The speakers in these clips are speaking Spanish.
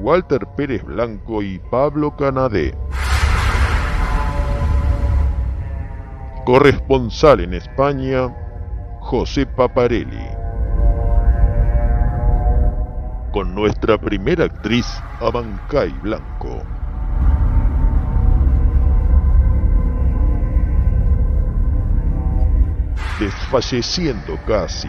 Walter Pérez Blanco y Pablo Canadé. Corresponsal en España, José Paparelli. Con nuestra primera actriz, Abancay Blanco. Desfalleciendo casi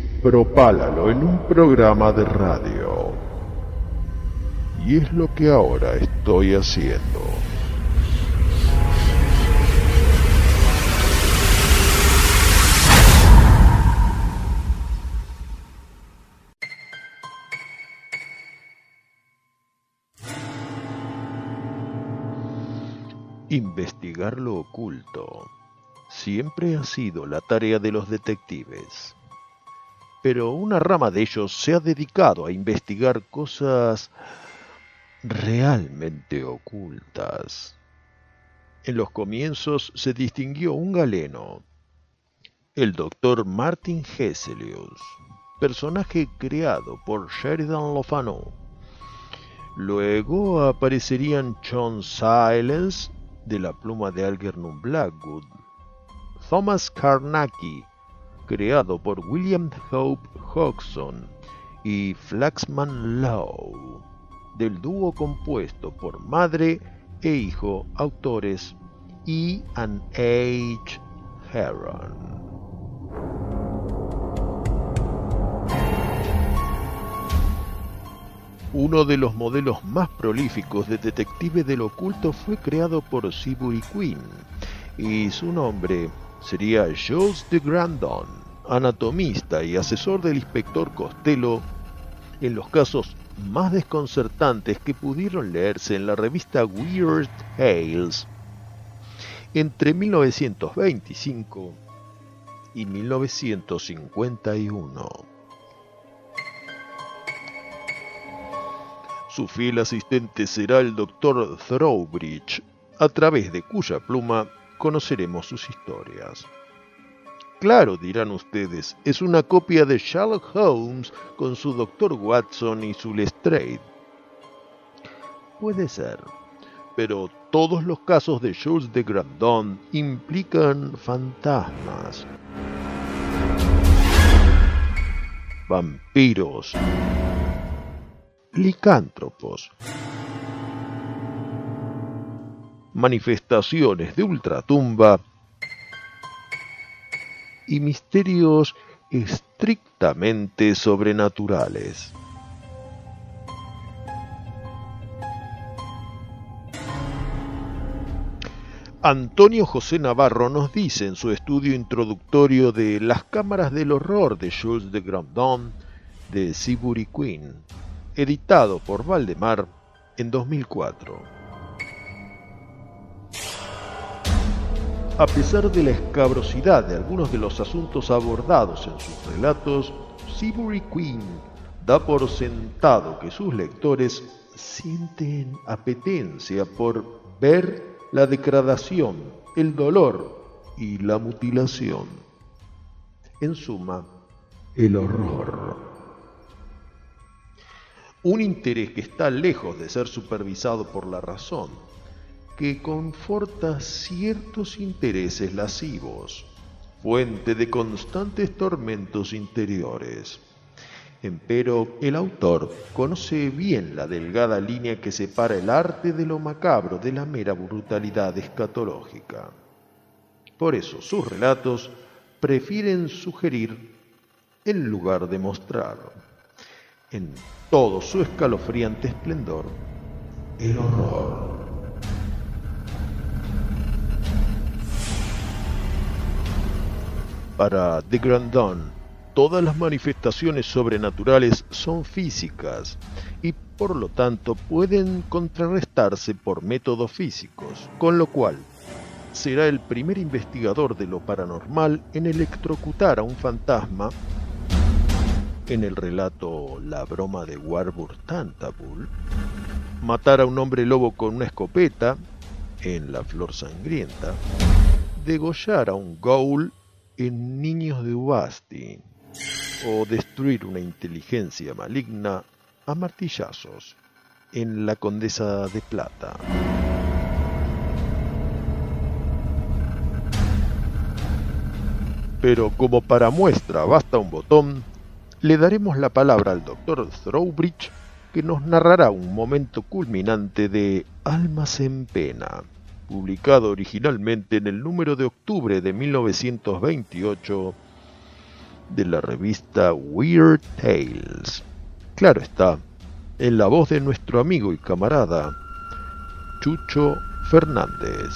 propálalo en un programa de radio. Y es lo que ahora estoy haciendo. Investigar lo oculto siempre ha sido la tarea de los detectives. Pero una rama de ellos se ha dedicado a investigar cosas realmente ocultas. En los comienzos se distinguió un galeno, el doctor Martin Hesselius, personaje creado por Sheridan Lofano. Luego aparecerían John Silence, de la pluma de Algernon Blackwood, Thomas Carnacki, creado por William Hope Hodgson, y Flaxman Lowe del dúo compuesto por madre e hijo autores E. and H. Heron. Uno de los modelos más prolíficos de detective del oculto fue creado por Seabury Quinn y su nombre sería Jules de Grandon, anatomista y asesor del inspector Costello en los casos más desconcertantes que pudieron leerse en la revista Weird Tales entre 1925 y 1951. Su fiel asistente será el Dr. Throwbridge, a través de cuya pluma conoceremos sus historias. Claro, dirán ustedes, es una copia de Sherlock Holmes con su Dr. Watson y su Lestrade. Puede ser, pero todos los casos de Jules de Grandon implican fantasmas, vampiros, licántropos, manifestaciones de ultratumba y misterios estrictamente sobrenaturales. Antonio José Navarro nos dice en su estudio introductorio de Las cámaras del horror de Jules de Grandon de Seabury Queen, editado por Valdemar en 2004. A pesar de la escabrosidad de algunos de los asuntos abordados en sus relatos, Seabury Queen da por sentado que sus lectores sienten apetencia por ver la degradación el dolor y la mutilación. En suma, el horror. Un interés que está lejos de ser supervisado por la razón, que conforta ciertos intereses lascivos, fuente de constantes tormentos interiores. Empero el autor conoce bien la delgada línea que separa el arte de lo macabro de la mera brutalidad escatológica. Por eso sus relatos prefieren sugerir en lugar de mostrar, en todo su escalofriante esplendor, el horror. Para de Grandon, todas las manifestaciones sobrenaturales son físicas y por lo tanto pueden contrarrestarse por métodos físicos, con lo cual será el primer investigador de lo paranormal en electrocutar a un fantasma. En el relato La broma de Warburg Tantabul, matar a un hombre lobo con una escopeta en La flor sangrienta, degollar a un ghoul Niños de Ubasti o destruir una inteligencia maligna a martillazos en La Condesa de Plata. Pero como para muestra basta un botón, le daremos la palabra al doctor Throwbridge que nos narrará un momento culminante de Almas en Pena, publicado originalmente en el número de octubre de 1928 de la revista Weird Tales. Claro está, en la voz de nuestro amigo y camarada Chucho Fernández.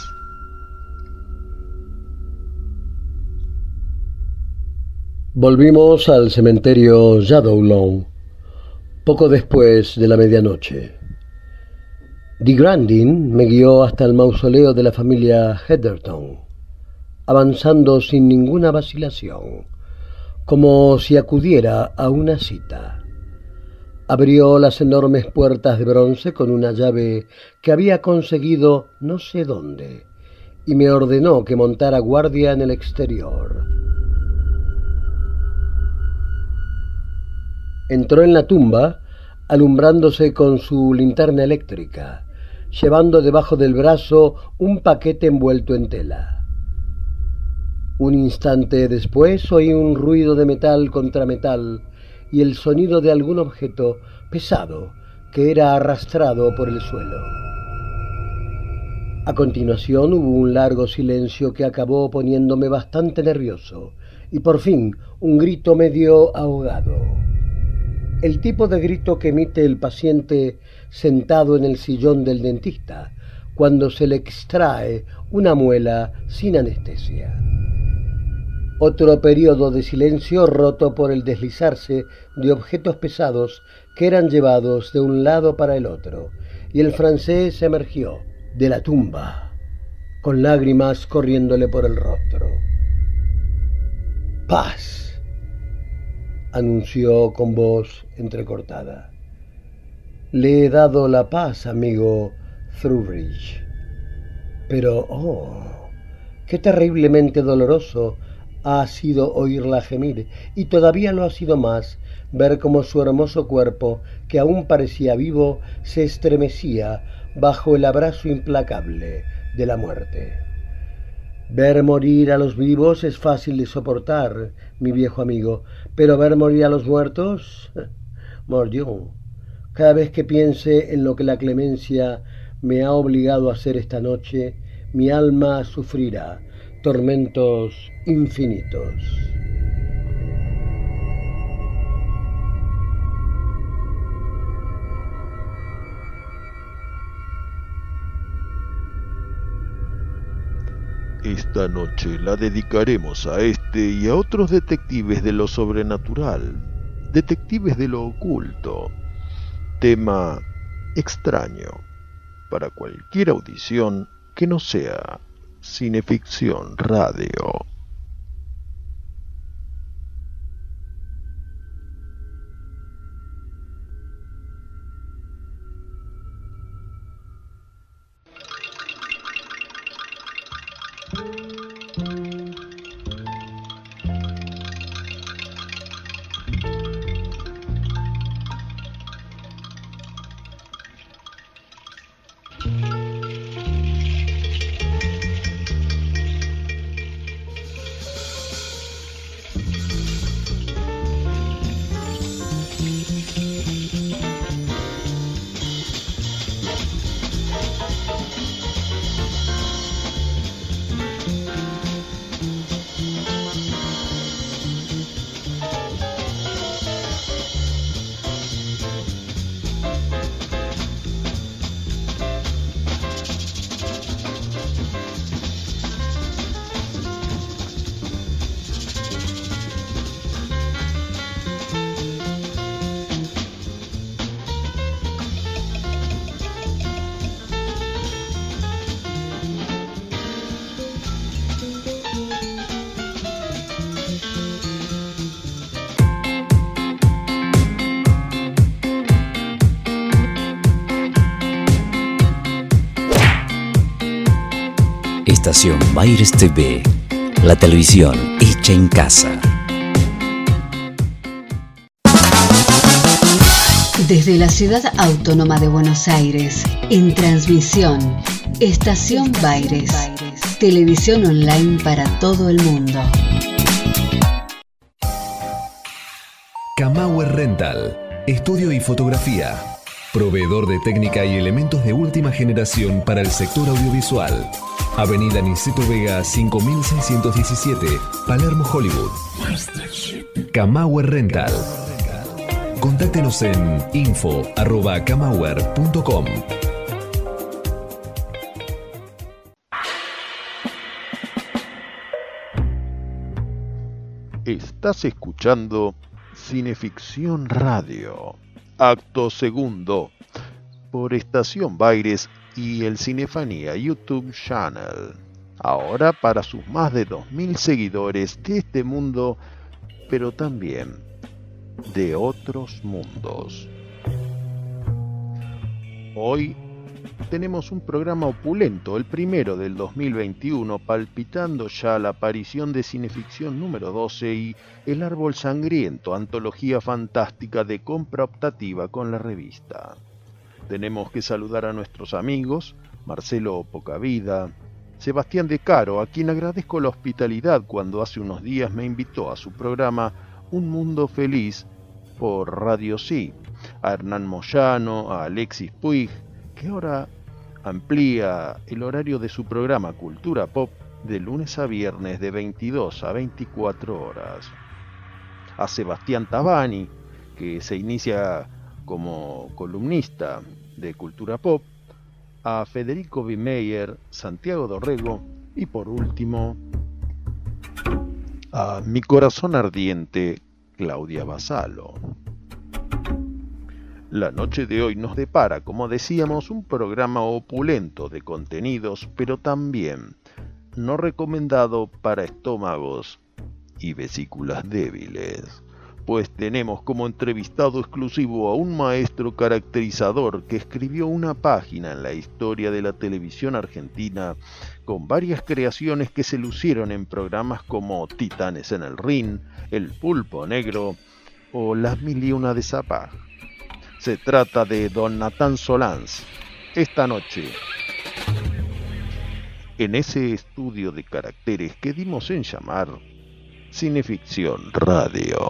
Volvimos al cementerio Lawn poco después de la medianoche. De Grandin me guió hasta el mausoleo de la familia Heatherton, avanzando sin ninguna vacilación, como si acudiera a una cita. Abrió las enormes puertas de bronce con una llave que había conseguido no sé dónde, y me ordenó que montara guardia en el exterior. Entró en la tumba alumbrándose con su linterna eléctrica, llevando debajo del brazo un paquete envuelto en tela. Un instante después oí un ruido de metal contra metal y el sonido de algún objeto pesado que era arrastrado por el suelo. A continuación hubo un largo silencio que acabó poniéndome bastante nervioso y por fin un grito medio ahogado el tipo de grito que emite el paciente sentado en el sillón del dentista cuando se le extrae una muela sin anestesia. Otro periodo de silencio roto por el deslizarse de objetos pesados que eran llevados de un lado para el otro, y el francés emergió de la tumba, con lágrimas corriéndole por el rostro. Paz anunció con voz entrecortada. Le he dado la paz, amigo Thrubridge. Pero, oh, qué terriblemente doloroso ha sido oírla gemir, y todavía lo ha sido más ver cómo su hermoso cuerpo, que aún parecía vivo, se estremecía bajo el abrazo implacable de la muerte. Ver morir a los vivos es fácil de soportar, mi viejo amigo, pero ver morir a los muertos, mordió. Cada vez que piense en lo que la clemencia me ha obligado a hacer esta noche, mi alma sufrirá tormentos infinitos. Esta noche la dedicaremos a este y a otros detectives de lo sobrenatural, detectives de lo oculto, tema extraño para cualquier audición que no sea cineficción radio. Baires TV, la televisión hecha en casa. Desde la ciudad autónoma de Buenos Aires, en transmisión, Estación Baires, televisión online para todo el mundo. Camauer Rental, estudio y fotografía, proveedor de técnica y elementos de última generación para el sector audiovisual. Avenida Niceto Vega 5617, Palermo, Hollywood. Camauer Rental. Contáctenos en info.camauer.com. Estás escuchando Cineficción Radio, acto segundo, por Estación Baires y el Cinefanía YouTube Channel. Ahora para sus más de 2.000 seguidores de este mundo, pero también de otros mundos. Hoy tenemos un programa opulento, el primero del 2021, palpitando ya la aparición de Cineficción número 12 y El Árbol Sangriento, antología fantástica de compra optativa con la revista. Tenemos que saludar a nuestros amigos, Marcelo Pocavida, Sebastián De Caro, a quien agradezco la hospitalidad cuando hace unos días me invitó a su programa Un Mundo Feliz por Radio Sí, a Hernán Moyano, a Alexis Puig, que ahora amplía el horario de su programa Cultura Pop de lunes a viernes de 22 a 24 horas. A Sebastián Tabani, que se inicia como columnista de Cultura Pop, a Federico Bimeyer, Santiago Dorrego y por último a Mi Corazón Ardiente, Claudia Basalo. La noche de hoy nos depara, como decíamos, un programa opulento de contenidos, pero también no recomendado para estómagos y vesículas débiles pues tenemos como entrevistado exclusivo a un maestro caracterizador que escribió una página en la historia de la televisión argentina con varias creaciones que se lucieron en programas como Titanes en el Ring, El Pulpo Negro o Las Mil y Una de Zapag. Se trata de Don Natán Solans. Esta noche, en ese estudio de caracteres que dimos en llamar Cineficción Radio.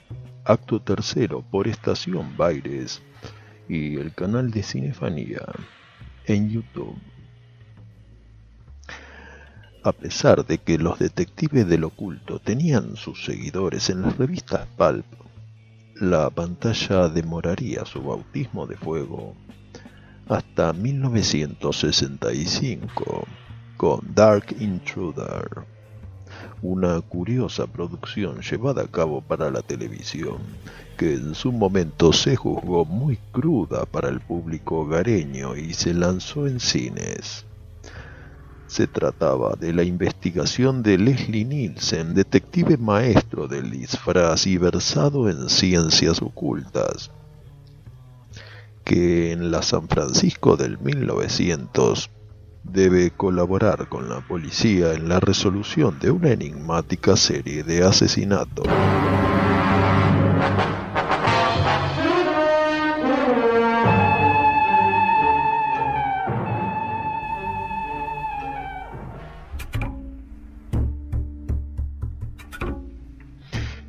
acto tercero por Estación Baires y el canal de Cinefanía en YouTube. A pesar de que los detectives del oculto tenían sus seguidores en las revistas Pulp, la pantalla demoraría su bautismo de fuego hasta 1965 con Dark Intruder, una curiosa producción llevada a cabo para la televisión que en su momento se juzgó muy cruda para el público hogareño y se lanzó en cines. Se trataba de la investigación de Leslie Nielsen, detective maestro del disfraz y versado en ciencias ocultas, que en la San Francisco del 1900 debe colaborar con la policía en la resolución de una enigmática serie de asesinatos.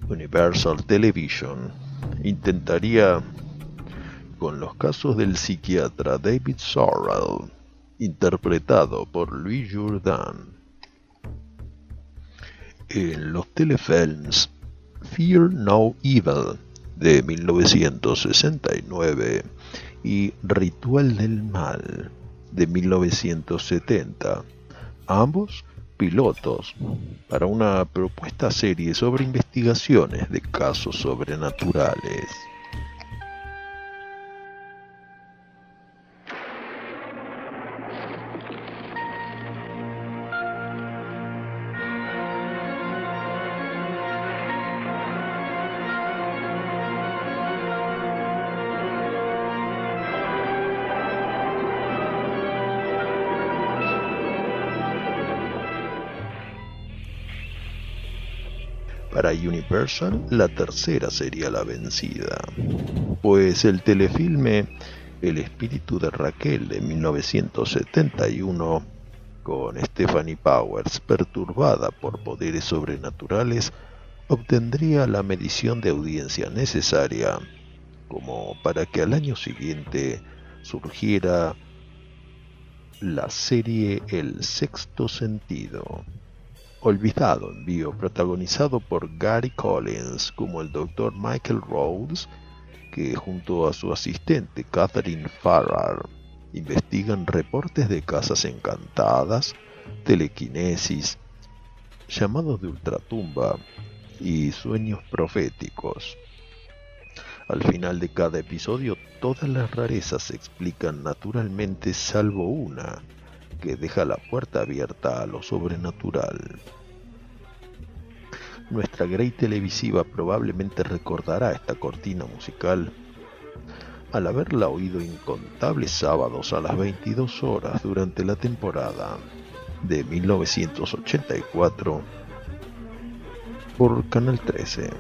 Universal Television intentaría con los casos del psiquiatra David Sorrell, interpretado por Louis Jourdan. En los telefilms Fear No Evil de 1969 y Ritual del Mal de 1970, ambos pilotos para una propuesta serie sobre investigaciones de casos sobrenaturales. La tercera sería la vencida, pues el telefilme El espíritu de Raquel de 1971, con Stephanie Powers perturbada por poderes sobrenaturales, obtendría la medición de audiencia necesaria como para que al año siguiente surgiera la serie El sexto sentido olvidado envío protagonizado por Gary Collins como el Dr. Michael Rhodes, que junto a su asistente Catherine Farrar investigan reportes de casas encantadas, telequinesis, llamados de ultratumba y sueños proféticos. Al final de cada episodio todas las rarezas se explican naturalmente salvo una, que deja la puerta abierta a lo sobrenatural. Nuestra Grey televisiva probablemente recordará esta cortina musical al haberla oído incontables sábados a las 22 horas durante la temporada de 1984 por Canal 13.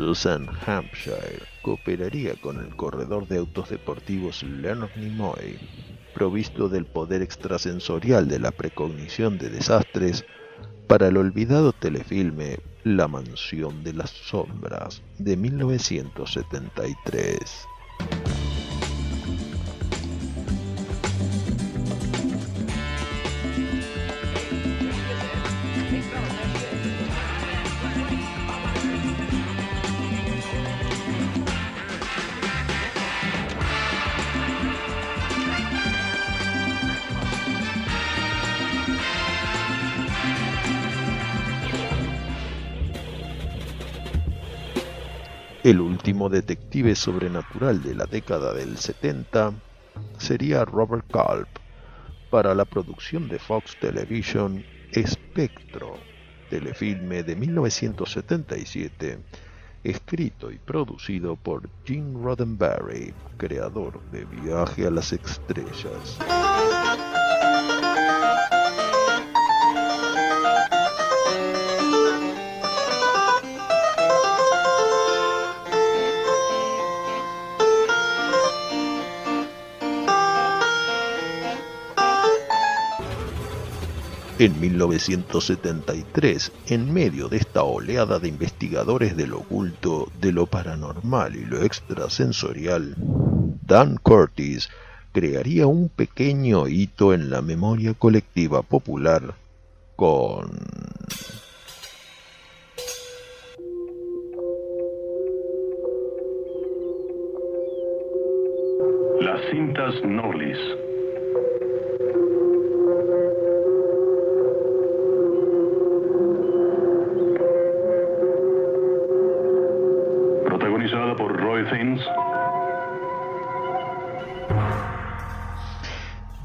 Susan Hampshire cooperaría con el corredor de autos deportivos Leonard Nimoy, provisto del poder extrasensorial de la precognición de desastres, para el olvidado telefilme La Mansión de las Sombras de 1973. Detective sobrenatural de la década del 70 sería Robert Culp para la producción de Fox Television Espectro, telefilme de 1977, escrito y producido por Gene Roddenberry, creador de Viaje a las Estrellas. En 1973, en medio de esta oleada de investigadores del oculto, de lo paranormal y lo extrasensorial, Dan Curtis crearía un pequeño hito en la memoria colectiva popular con Las cintas Norlis.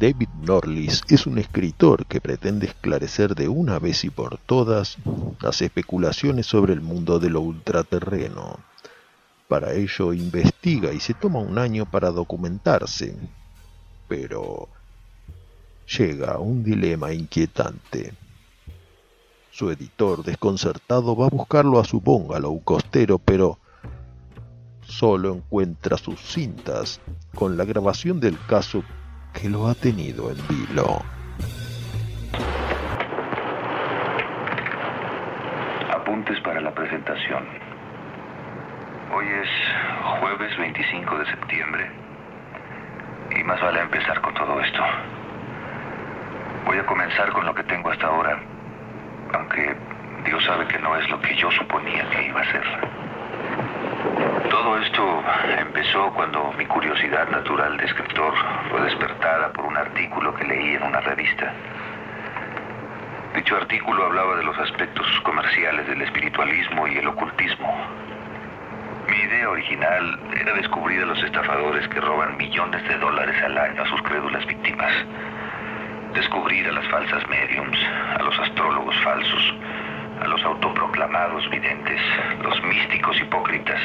David Norlis es un escritor que pretende esclarecer de una vez y por todas las especulaciones sobre el mundo de lo ultraterreno. Para ello investiga y se toma un año para documentarse, pero llega a un dilema inquietante. Su editor, desconcertado, va a buscarlo a su bungalow costero, pero solo encuentra sus cintas con la grabación del caso que lo ha tenido en vilo. Apuntes para la presentación. Hoy es jueves 25 de septiembre y más vale empezar con todo esto. Voy a comenzar con lo que tengo hasta ahora, aunque Dios sabe que no es lo que yo suponía que iba a ser. Todo esto empezó cuando mi curiosidad natural de escritor fue despertada por un artículo que leí en una revista. Dicho artículo hablaba de los aspectos comerciales del espiritualismo y el ocultismo. Mi idea original era descubrir a los estafadores que roban millones de dólares al año a sus crédulas víctimas. Descubrir a las falsas mediums, a los astrólogos falsos, a los autoproclamados videntes, los místicos hipócritas.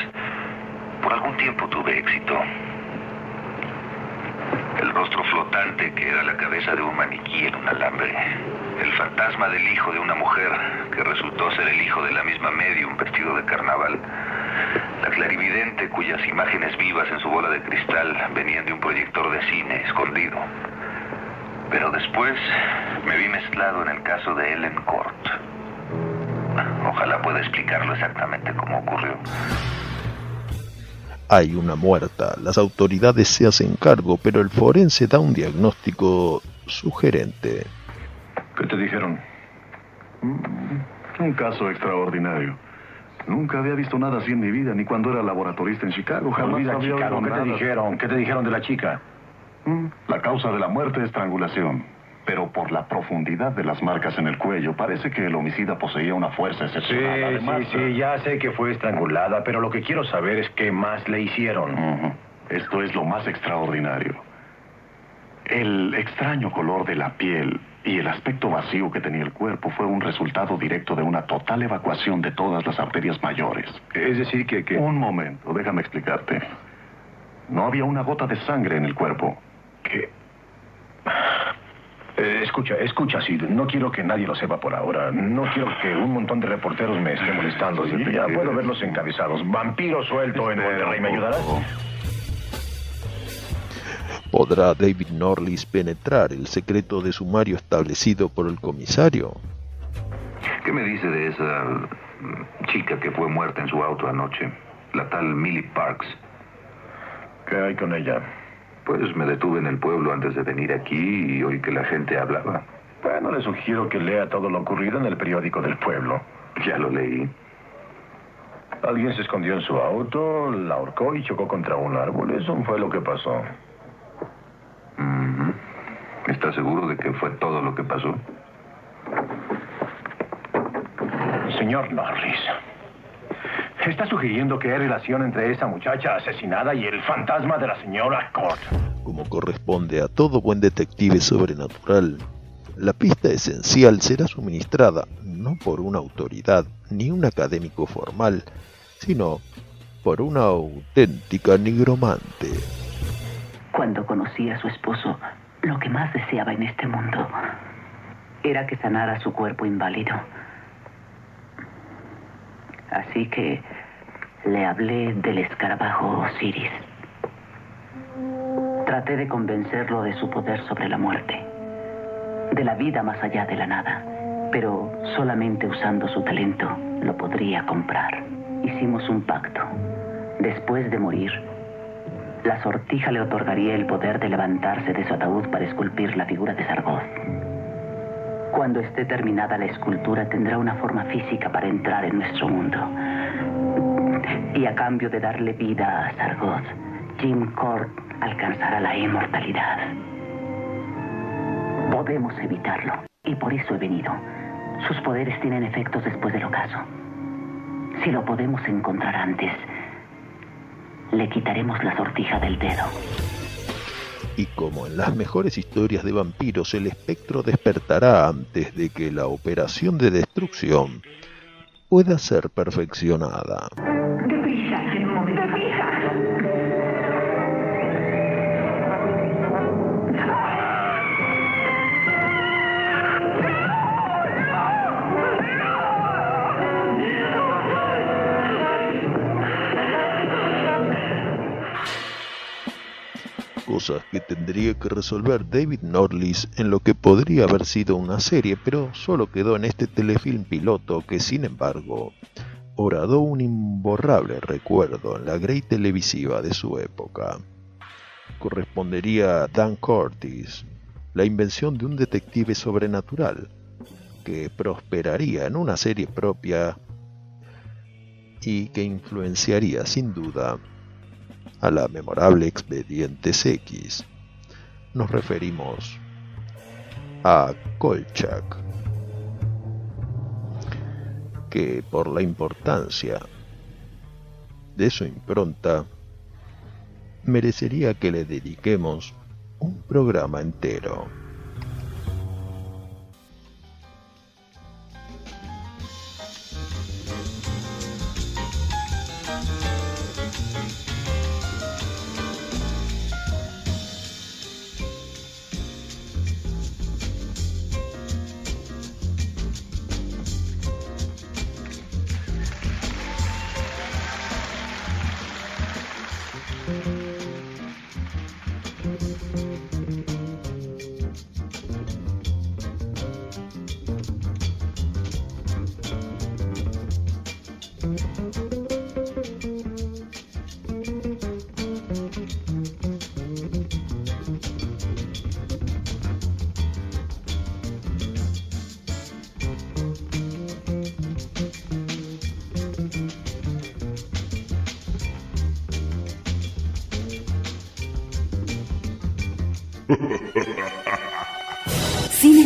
Algún tiempo tuve éxito. El rostro flotante que era la cabeza de un maniquí en un alambre. El fantasma del hijo de una mujer que resultó ser el hijo de la misma medium vestido de carnaval. La clarividente cuyas imágenes vivas en su bola de cristal venían de un proyector de cine escondido. Pero después me vi mezclado en el caso de Ellen Court. Ojalá pueda explicarlo exactamente cómo ocurrió. Hay una muerta, las autoridades se hacen cargo, pero el forense da un diagnóstico sugerente. ¿qué te dijeron? Mm, Un caso extraordinario. Nunca había visto nada así en mi vida, ni cuando era laboratorista en Chicago. Jamás Olvida había Chicago, ¿qué te dijeron? ¿Qué te dijeron de la chica? Mm, La causa de la muerte es estrangulación. Pero por la profundidad de las marcas en el cuello, parece que el homicida poseía una fuerza Sí, excepcional. Además, sí, sí, ya sé que fue estrangulada, pero lo que quiero saber es qué más le hicieron. Esto es lo más extraordinario. El extraño color de la piel y el aspecto vacío que tenía el cuerpo fue un resultado directo de una total evacuación de todas las arterias mayores. Es decir, que... que... Un momento, déjame explicarte. No había una gota de sangre en el cuerpo. que- Eh, escucha, escucha, Sid. No quiero que nadie lo sepa por ahora. No quiero que un montón de reporteros me estén molestando. Sí, ya puedo verlos encabezados. Vampiro suelto en Monterrey. ¿Me ayudarás? ¿Podrá David Norlis penetrar el secreto de sumario establecido por el comisario? ¿Qué me dice de esa mm, chica que fue muerta en su auto anoche? La tal Millie Parks. ¿Qué hay con ella? Pues me detuve en el pueblo antes de venir aquí y oí que la gente hablaba. Bueno, le sugiero que lea todo lo ocurrido en el periódico del pueblo. Ya lo leí. Alguien se escondió en su auto, la ahorcó y chocó contra un árbol. Eso fue lo que pasó. Ujú. ¿Está seguro de que fue todo lo que pasó? Señor Norris, Está sugiriendo que hay relación entre esa muchacha asesinada y el fantasma de la señora Court. Como corresponde a todo buen detective sobrenatural, la pista esencial será suministrada no por una autoridad ni un académico formal, sino por una auténtica nigromante. Cuando conocí a su esposo, lo que más deseaba en este mundo era que sanara su cuerpo inválido. Así que le hablé del escarabajo Osiris. Traté de convencerlo de su poder sobre la muerte, de la vida más allá de la nada, pero solamente usando su talento lo podría comprar. Hicimos un pacto. Después de morir, la sortija le otorgaría el poder de levantarse de su ataúd para esculpir la figura de Sargoth. Cuando esté terminada la escultura tendrá una forma física para entrar en nuestro mundo. Y a cambio de darle vida a Sargoth, Jim Court alcanzará la inmortalidad. Podemos evitarlo, y por eso he venido. Sus poderes tienen efectos después del ocaso. Si lo podemos encontrar antes, le quitaremos la sortija del dedo. Y como en las mejores historias de vampiros, el espectro despertará antes de que la operación de destrucción pueda ser perfeccionada. Cosas que tendría que resolver David Norlis en lo que podría haber sido una serie, pero solo quedó en este telefilm piloto que sin embargo horadó un imborrable recuerdo en la grey televisiva de su época. Correspondería a Dan Curtis, la invención de un detective sobrenatural, que prosperaría en una serie propia y que influenciaría sin duda a la memorable Expedientes X. Nos referimos a Kolchak, que por la importancia de su impronta merecería que le dediquemos un programa entero.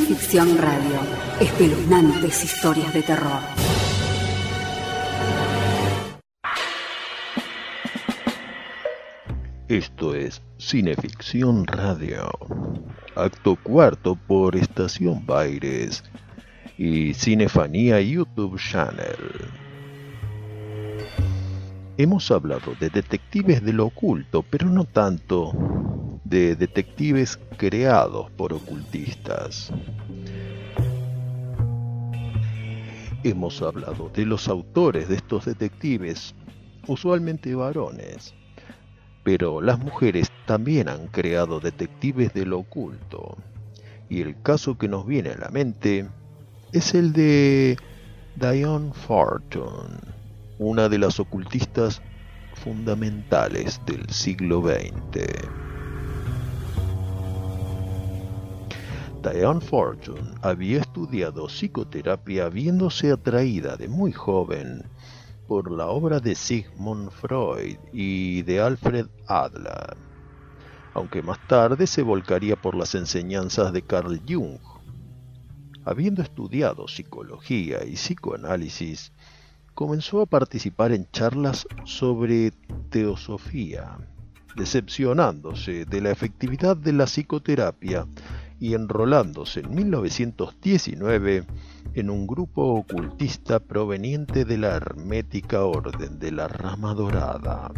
Ficción Radio. Espeluznantes historias de terror. Esto es Cineficción Radio. Acto cuarto por Estación Baires y Cinefanía YouTube Channel. Hemos hablado de detectives de lo oculto, pero no tanto de detectives creados por ocultistas. Hemos hablado de los autores de estos detectives, usualmente varones, pero las mujeres también han creado detectives de lo oculto. Y el caso que nos viene a la mente es el de Diane Fortune, una de las ocultistas fundamentales del siglo XX. Diane Fortune había estudiado psicoterapia viéndose atraída de muy joven por la obra de Sigmund Freud y de Alfred Adler, aunque más tarde se volcaría por las enseñanzas de Carl Jung. Habiendo estudiado psicología y psicoanálisis, comenzó a participar en charlas sobre teosofía, decepcionándose de la efectividad de la psicoterapia y enrolándose en 1919 en un grupo ocultista proveniente de la hermética orden de la rama dorada.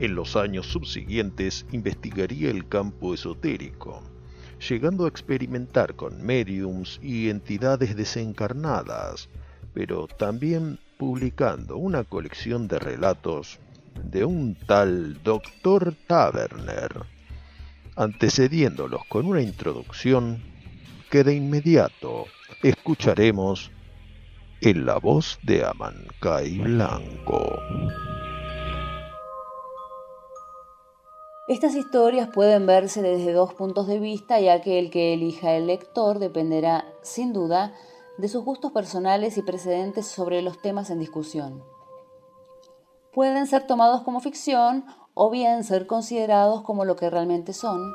En los años subsiguientes investigaría el campo esotérico, llegando a experimentar con mediums y entidades desencarnadas, pero también publicando una colección de relatos de un tal Dr. Taverner, antecediéndolos con una introducción que de inmediato escucharemos en la voz de Amancay Blanco. Estas historias pueden verse desde dos puntos de vista, ya que el que elija el lector dependerá, sin duda, de sus gustos personales y precedentes sobre los temas en discusión. Pueden ser tomados como ficción o bien ser considerados como lo que realmente son,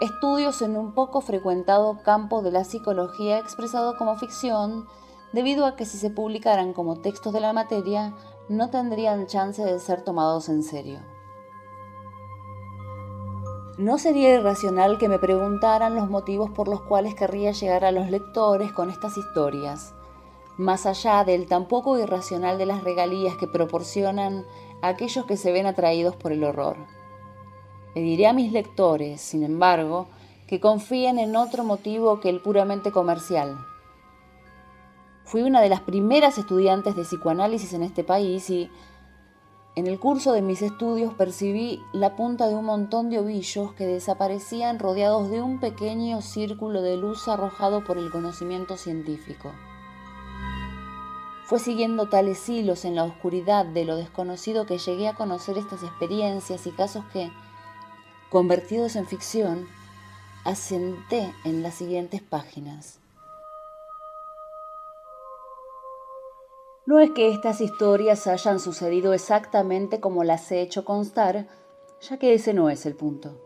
estudios en un poco frecuentado campo de la psicología expresado como ficción, debido a que si se publicaran como textos de la materia, no tendrían chance de ser tomados en serio. No sería irracional que me preguntaran los motivos por los cuales querría llegar a los lectores con estas historias, más allá del tampoco irracional de las regalías que proporcionan a aquellos que se ven atraídos por el horror. Le diré a mis lectores, sin embargo, que confíen en otro motivo que el puramente comercial. Fui una de las primeras estudiantes de psicoanálisis en este país y, en el curso de mis estudios percibí la punta de un montón de ovillos que desaparecían rodeados de un pequeño círculo de luz arrojado por el conocimiento científico. Fue siguiendo tales hilos en la oscuridad de lo desconocido que llegué a conocer estas experiencias y casos que, convertidos en ficción, asenté en las siguientes páginas. No es que estas historias hayan sucedido exactamente como las he hecho constar, ya que ese no es el punto.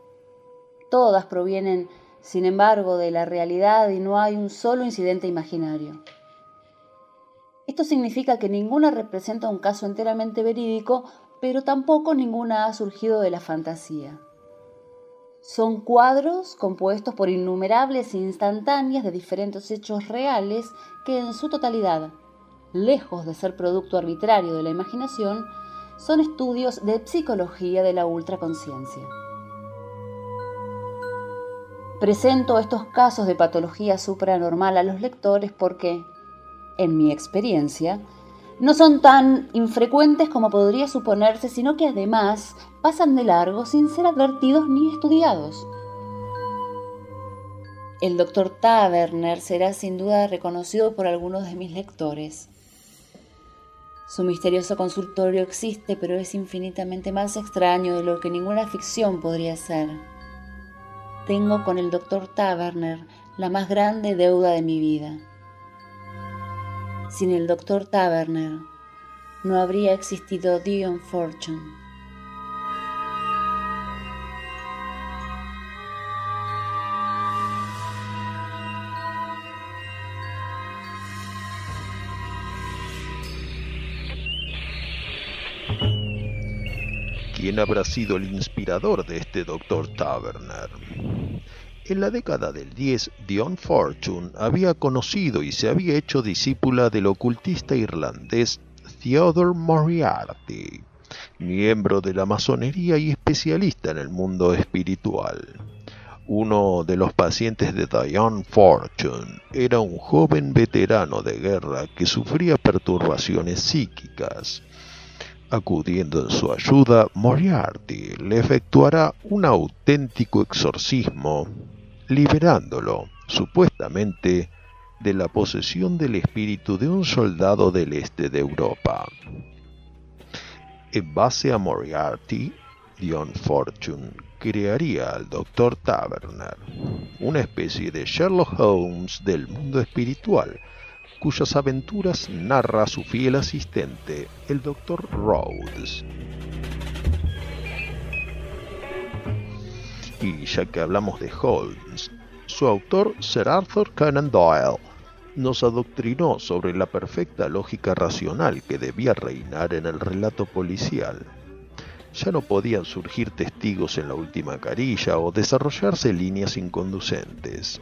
Todas provienen, sin embargo, de la realidad y no hay un solo incidente imaginario. Esto significa que ninguna representa un caso enteramente verídico, pero tampoco ninguna ha surgido de la fantasía. Son cuadros compuestos por innumerables instantáneas de diferentes hechos reales que en su totalidad lejos de ser producto arbitrario de la imaginación, son estudios de psicología de la ultraconciencia. Presento estos casos de patología supranormal a los lectores porque, en mi experiencia, no son tan infrecuentes como podría suponerse, sino que además pasan de largo sin ser advertidos ni estudiados. El doctor Taverner será sin duda reconocido por algunos de mis lectores. Su misterioso consultorio existe, pero es infinitamente más extraño de lo que ninguna ficción podría ser. Tengo con el doctor Taverner la más grande deuda de mi vida. Sin el doctor Taverner no habría existido Dion Fortune. ¿Quién habrá sido el inspirador de este Dr. Taverner? En la década del 10, Dion Fortune había conocido y se había hecho discípula del ocultista irlandés Theodore Moriarty, miembro de la masonería y especialista en el mundo espiritual. Uno de los pacientes de Dion Fortune era un joven veterano de guerra que sufría perturbaciones psíquicas Acudiendo en su ayuda, Moriarty le efectuará un auténtico exorcismo, liberándolo, supuestamente, de la posesión del espíritu de un soldado del este de Europa. En base a Moriarty, Dion Fortune crearía al Dr. Taverner, una especie de Sherlock Holmes del mundo espiritual, cuyas aventuras narra su fiel asistente, el Dr. Rhodes. Y ya que hablamos de Holmes, su autor, Sir Arthur Conan Doyle, nos adoctrinó sobre la perfecta lógica racional que debía reinar en el relato policial. Ya no podían surgir testigos en la última carilla o desarrollarse líneas inconducentes.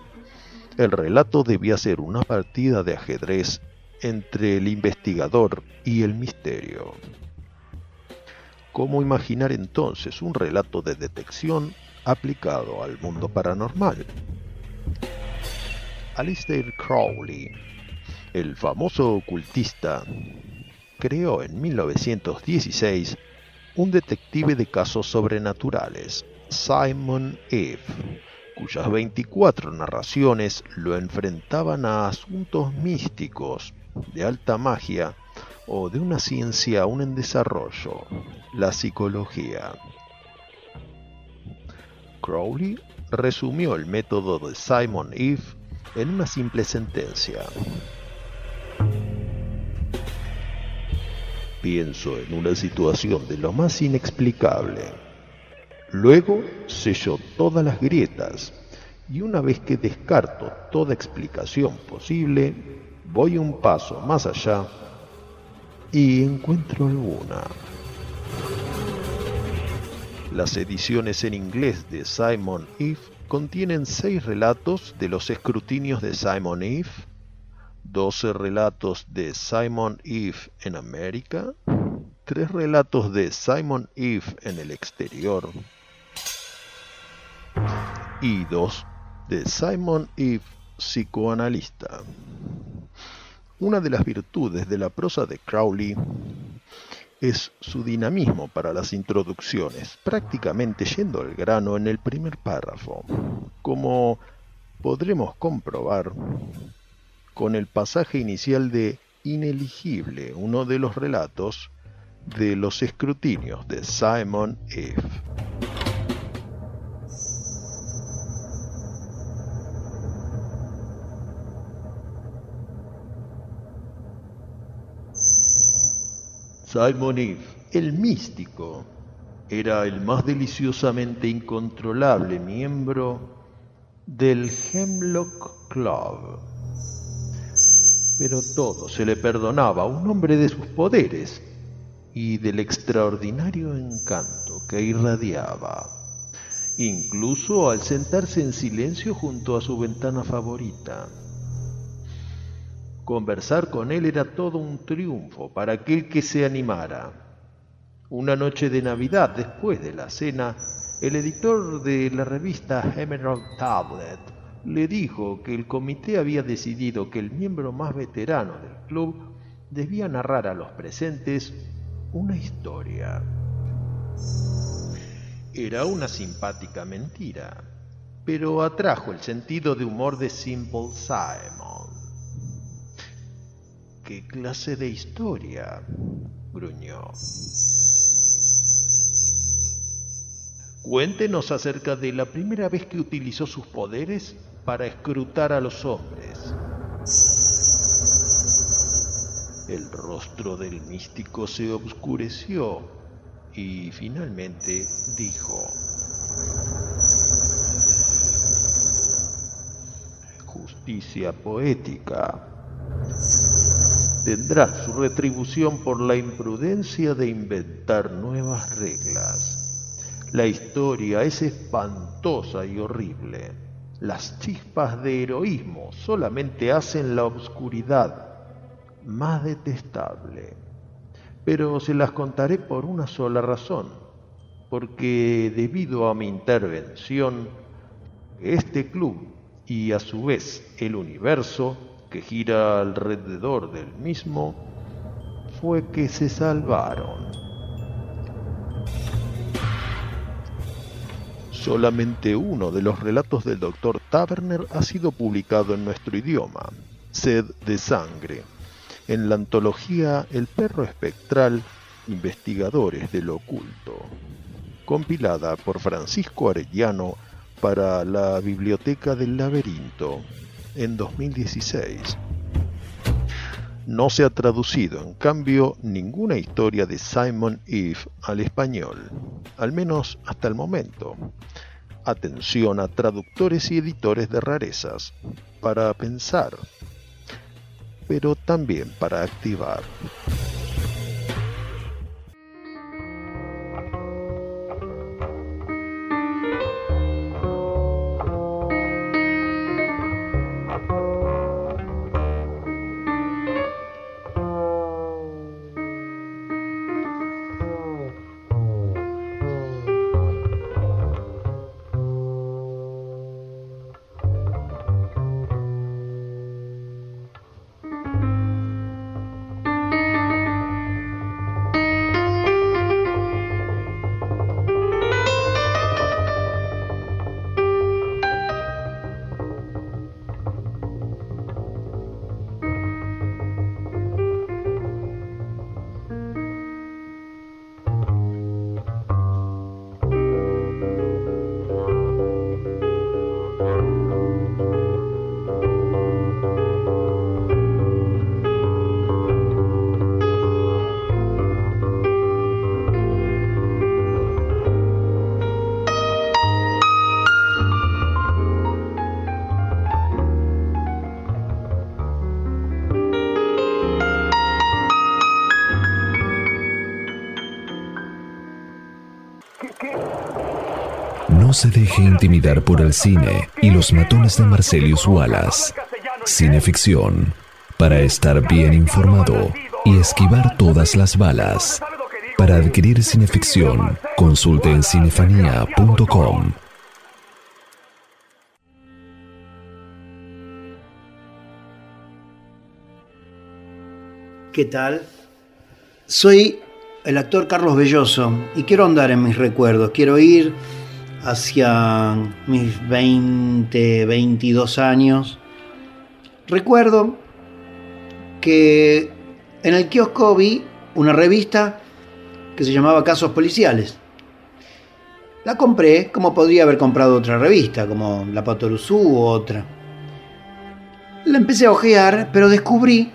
El relato debía ser una partida de ajedrez entre el investigador y el misterio. ¿Cómo imaginar entonces un relato de detección aplicado al mundo paranormal? Alistair Crowley, el famoso ocultista, creó en 1916 un detective de casos sobrenaturales, Simon Eve, cuyas 24 narraciones lo enfrentaban a asuntos místicos, de alta magia o de una ciencia aún en desarrollo, la psicología. Crowley resumió el método de Simon Eve en una simple sentencia. Pienso en una situación de lo más inexplicable. Luego sello todas las grietas y una vez que descarto toda explicación posible, voy un paso más allá y encuentro alguna. Las ediciones en inglés de Simon Eve contienen seis relatos de los escrutinios de Simon Eve, 12 relatos de Simon Eve en América, tres relatos de Simon Eve en el exterior y dos de Simon Eve psicoanalista. Una de las virtudes de la prosa de Crowley es su dinamismo para las introducciones, prácticamente yendo al grano en el primer párrafo, como podremos comprobar con el pasaje inicial de Ineligible, uno de los relatos de los escrutinios de Simon F. Simon Eve, el místico, era el más deliciosamente incontrolable miembro del Hemlock Club. Pero todo se le perdonaba a un hombre de sus poderes y del extraordinario encanto que irradiaba, incluso al sentarse en silencio junto a su ventana favorita. Conversar con él era todo un triunfo para aquel que se animara. Una noche de Navidad, después de la cena, el editor de la revista Emerald Tablet le dijo que el comité había decidido que el miembro más veterano del club debía narrar a los presentes una historia. Era una simpática mentira, pero atrajo el sentido de humor de Simple Simon. ¿Qué clase de historia? gruñó. Cuéntenos acerca de la primera vez que utilizó sus poderes para escrutar a los hombres. El rostro del místico se oscureció y finalmente dijo, justicia poética tendrá su retribución por la imprudencia de inventar nuevas reglas. La historia es espantosa y horrible. Las chispas de heroísmo solamente hacen la oscuridad más detestable. Pero se las contaré por una sola razón, porque debido a mi intervención, este club y a su vez el universo que gira alrededor del mismo fue que se salvaron. Solamente uno de los relatos del Dr. Taverner ha sido publicado en nuestro idioma, Sed de Sangre, en la antología El perro espectral, investigadores del oculto, compilada por Francisco Arellano para la Biblioteca del Laberinto en 2016. No se ha traducido, en cambio, ninguna historia de Simon Eve al español, al menos hasta el momento. Atención a traductores y editores de rarezas, para pensar. pero también para activar. Se deje intimidar por el cine y los matones de Marcelius Wallace. Cineficción. Para estar bien informado y esquivar todas las balas. Para adquirir cineficción, consulte en cinefanía.com. ¿Qué tal? Soy el actor Carlos Belloso y quiero andar en mis recuerdos, quiero ir hacia mis 20, 22 años. Recuerdo que en el kiosco vi una revista que se llamaba Casos Policiales. La compré como podría haber comprado otra revista, como La Patoruzú u otra. La empecé a ojear, pero descubrí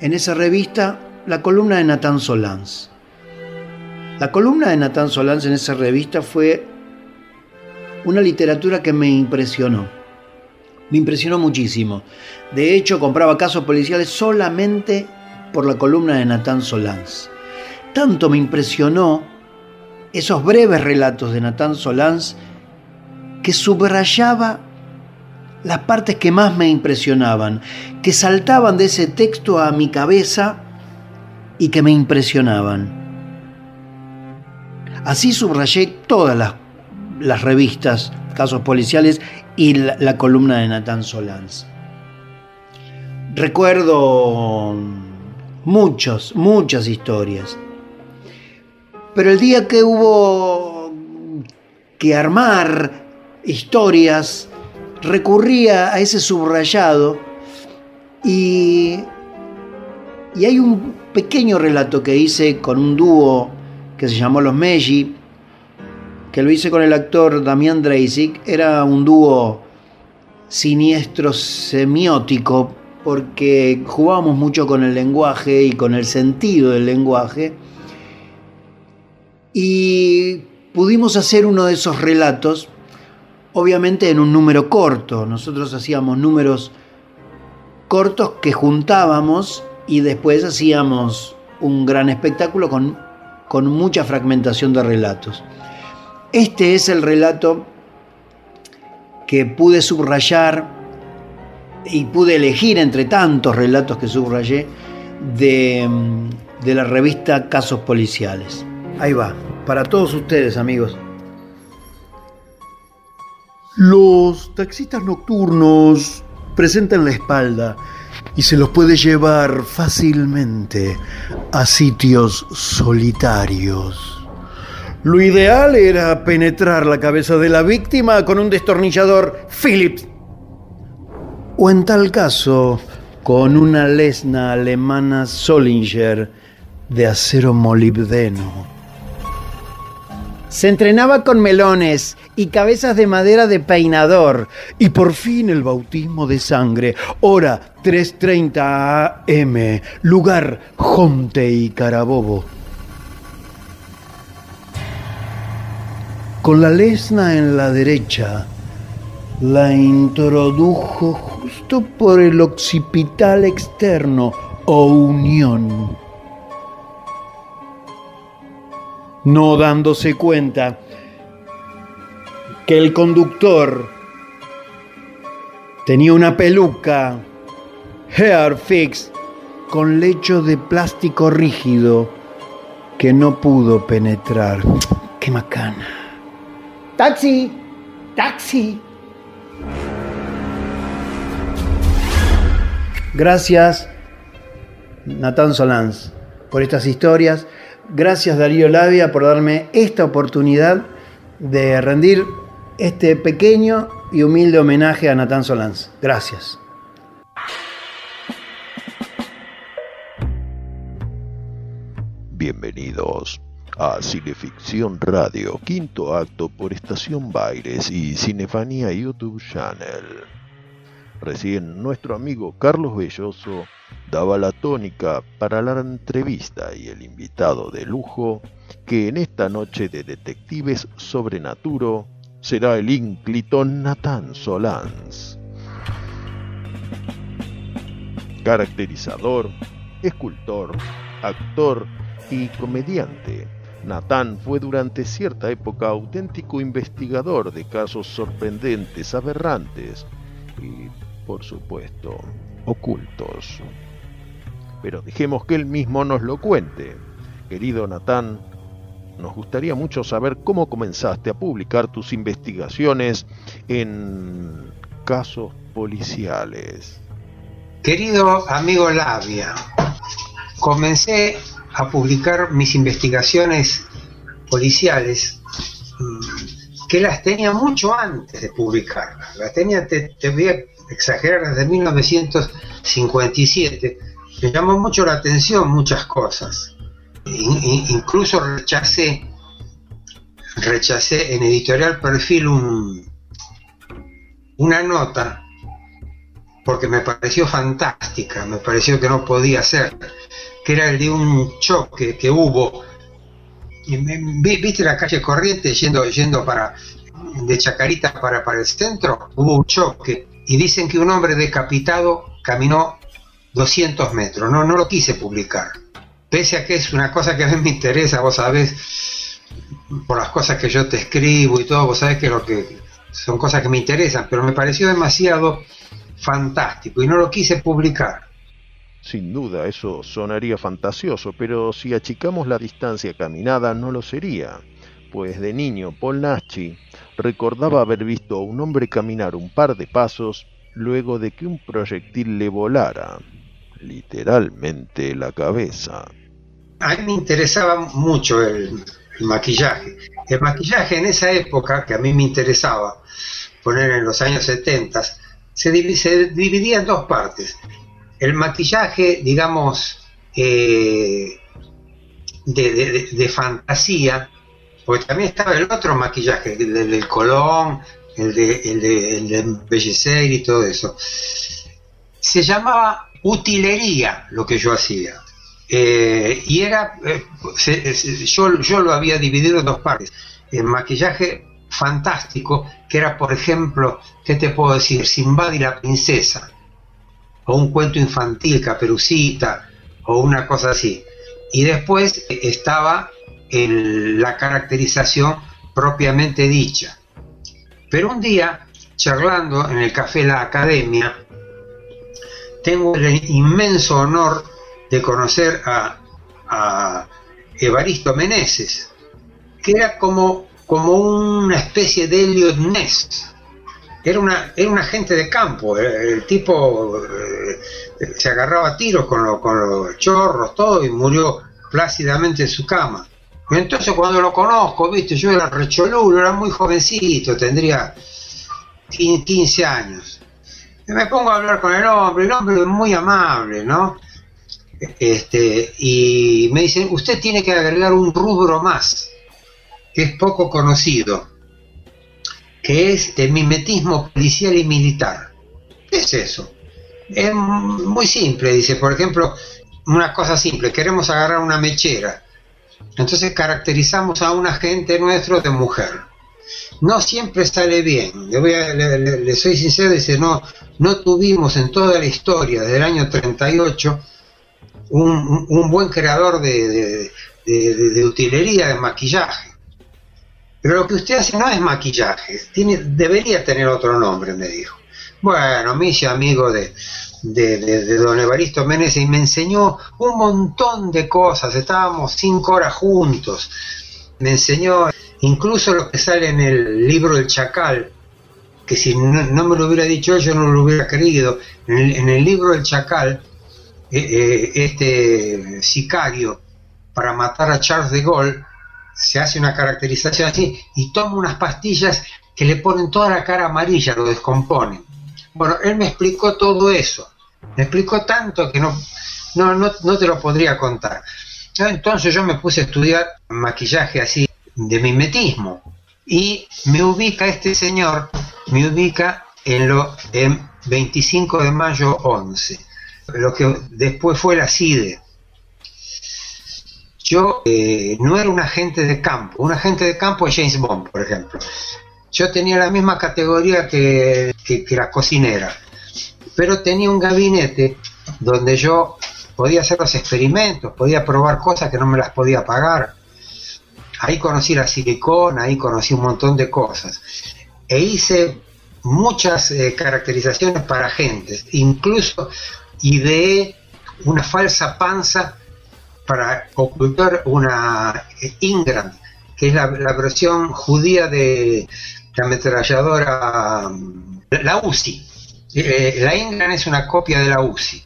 en esa revista la columna de Nathan Solans. La columna de Nathan Solans en esa revista fue una literatura que me impresionó. Me impresionó muchísimo. De hecho, compraba casos policiales solamente por la columna de Nathan Solans. Tanto me impresionó esos breves relatos de Nathan Solans que subrayaba las partes que más me impresionaban, que saltaban de ese texto a mi cabeza y que me impresionaban. Así subrayé todas las, revistas, casos policiales y la, columna de Nathan Solans. Recuerdo muchos, muchas historias. Pero el día que hubo que armar historias, recurría a ese subrayado y, y hay un pequeño relato que hice con un dúo que se llamó Los Meji, que lo hice con el actor Damián Dreisig. Era un dúo siniestro semiótico porque jugábamos mucho con el lenguaje y con el sentido del lenguaje. Y pudimos hacer uno de esos relatos, obviamente en un número corto. Nosotros hacíamos números cortos que juntábamos y después hacíamos un gran espectáculo con, con mucha fragmentación de relatos. Este es el relato que pude subrayar y pude elegir entre tantos relatos que subrayé de, de la revista Casos Policiales. Ahí va, para todos ustedes amigos. Los taxistas nocturnos presentan la espalda y se los puede llevar fácilmente a sitios solitarios. Lo ideal era penetrar la cabeza de la víctima con un destornillador Phillips o en tal caso con una lesna alemana Solinger de acero molibdeno. Se entrenaba con melones y cabezas de madera de peinador. Y por fin el bautismo de sangre. Hora 3.30 am. Lugar Jonte y Carabobo. Con la lesna en la derecha, la introdujo justo por el occipital externo o unión. No dándose cuenta que el conductor tenía una peluca hair fix con lecho de plástico rígido que no pudo penetrar. ¡Qué macana! ¡Taxi! ¡Taxi! Gracias, Natán Solans, por estas historias. Gracias, Darío Labia, por darme esta oportunidad de rendir este pequeño y humilde homenaje a Natán Solans. Gracias. Bienvenidos a Cineficción Radio, quinto acto por Estación Baires y Cinefanía YouTube Channel. Recién nuestro amigo Carlos Belloso daba la tónica para la entrevista y el invitado de lujo que en esta noche de detectives sobrenaturo será el ínclito Natán Solans. Caracterizador, escultor, actor y comediante, Natán fue durante cierta época auténtico investigador de casos sorprendentes, aberrantes y, por supuesto, ocultos. Pero dejemos que él mismo nos lo cuente. Querido Natán, nos gustaría mucho saber cómo comenzaste a publicar tus investigaciones en casos policiales. Querido amigo Labia, comencé a publicar mis investigaciones policiales mm, que las tenía mucho antes de publicarlas. Las tenía, te, voy a exagerar, desde 1957. Me llamó mucho la atención muchas cosas. incluso rechacé, rechacé en Editorial Perfil un, una nota porque me pareció fantástica, me pareció que no podía ser que era el de un choque que hubo. ¿Viste la calle Corriente yendo, yendo para de Chacarita para, para el centro? Hubo un choque y dicen que un hombre decapitado caminó 200 metros. No, no lo quise publicar. Pese a que es una cosa que a mí me interesa, vos sabés, por las cosas que yo te escribo y todo, vos sabés que, lo que son cosas que me interesan, pero me pareció demasiado fantástico y no lo quise publicar. Sin duda, eso sonaría fantasioso, pero si achicamos la distancia caminada no lo sería, pues de niño Polnacci recordaba haber visto a un hombre caminar un par de pasos luego de que un proyectil le volara, literalmente la cabeza. A mí me interesaba mucho el, maquillaje. El maquillaje en esa época, que a mí me interesaba, poner en los años 70, se, se dividía en dos partes el maquillaje, digamos, eh, de, fantasía, porque también estaba el otro maquillaje, el del, Colón, el de, el, de, embellecer y todo eso. Se llamaba utilería lo que yo hacía. Eh, y era, eh, yo, yo lo había dividido en dos partes. El maquillaje fantástico, que era, por ejemplo, ¿qué te puedo decir? Simbad y la princesa o un cuento infantil, Caperucita, o una cosa así. Y después estaba en la caracterización propiamente dicha. Pero un día, charlando en el café La Academia, tengo el inmenso honor de conocer a, a Evaristo Meneses, que era como, como una especie de Elliot Ness, era una, era un agente de campo, eh, el, tipo eh, se agarraba a tiros con, con los chorros, todo, y murió plácidamente en su cama. Entonces cuando lo conozco, viste, yo era recholulo, era muy jovencito, tendría 15 años. Me pongo a hablar con el hombre, el hombre es muy amable, ¿no? Este, y me dicen, usted tiene que agregar un rubro más, que es poco conocido que es el mimetismo policial y militar. ¿Qué es eso? Es muy simple, dice, por ejemplo, una cosa simple, queremos agarrar una mechera, entonces caracterizamos a un agente nuestro de mujer. no siempre sale bien. Le, voy a, le, soy sincero, dice, no, no tuvimos en toda la historia del año 38 un, un- buen creador de- de utilería de maquillaje. Pero lo que usted hace no es maquillaje, tiene, debería tener otro nombre, me dijo. Bueno, me hice amigo de, de, de- don Evaristo Meneses y me enseñó un montón de cosas, estábamos cinco horas juntos, me enseñó incluso lo que sale en el libro del Chacal, que si no, me lo hubiera dicho yo no lo hubiera creído. En el, el libro del Chacal, eh, eh, este sicario, para matar a Charles de Gaulle, se hace una caracterización así y toma unas pastillas que le ponen toda la cara amarilla, lo descomponen. Bueno, él me explicó todo eso. Me explicó tanto que no, no, no, no te lo podría contar. Entonces yo me puse a estudiar maquillaje así de mimetismo y me ubica este señor, me ubica en lo en 25 de mayo 11, lo que después fue la CIDE. Yo eh, no era un agente de campo, un agente de campo es James Bond, por ejemplo. Yo tenía la misma categoría que, que la cocinera, pero tenía un gabinete donde yo podía hacer los experimentos, podía probar cosas que no me las podía pagar. Ahí conocí la silicona, ahí conocí un montón de cosas. E hice muchas eh, caracterizaciones para agentes, incluso ideé una falsa panza para ocultar una eh, Ingram, que es la, la versión judía de la ametralladora, mm, la UCI. Eh, la Ingram es una copia de la UCI.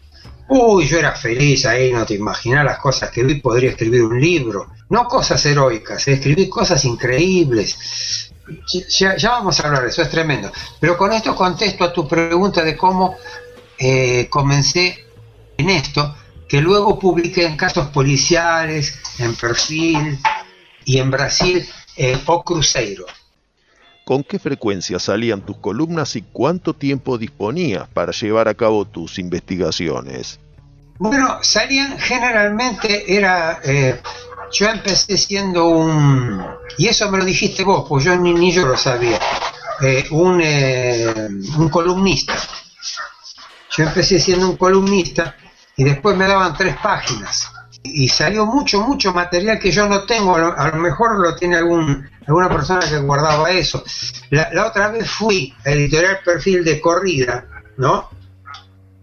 Uy, yo era feliz ahí, no te imaginas las cosas que vi, podría escribir un libro. No cosas heroicas, eh, escribir cosas increíbles. Ya, ya vamos a hablar de eso, es tremendo. Pero con esto contesto a tu pregunta de cómo eh, comencé en esto, que luego publiqué en casos policiales, en perfil y en Brasil, eh, O Cruzeiro. ¿Con qué frecuencia salían tus columnas y cuánto tiempo disponías para llevar a cabo tus investigaciones? Bueno, salían generalmente, era. eh, yo empecé siendo un. Y eso me lo dijiste vos, pues yo ni, ni yo lo sabía. eh, un, eh, un columnista. Yo empecé siendo un columnista y después me daban tres páginas. Y salió mucho, mucho material que yo no tengo. A lo, mejor lo tiene algún, alguna persona que guardaba eso. La, la otra vez fui a editorial perfil de corrida, ¿no?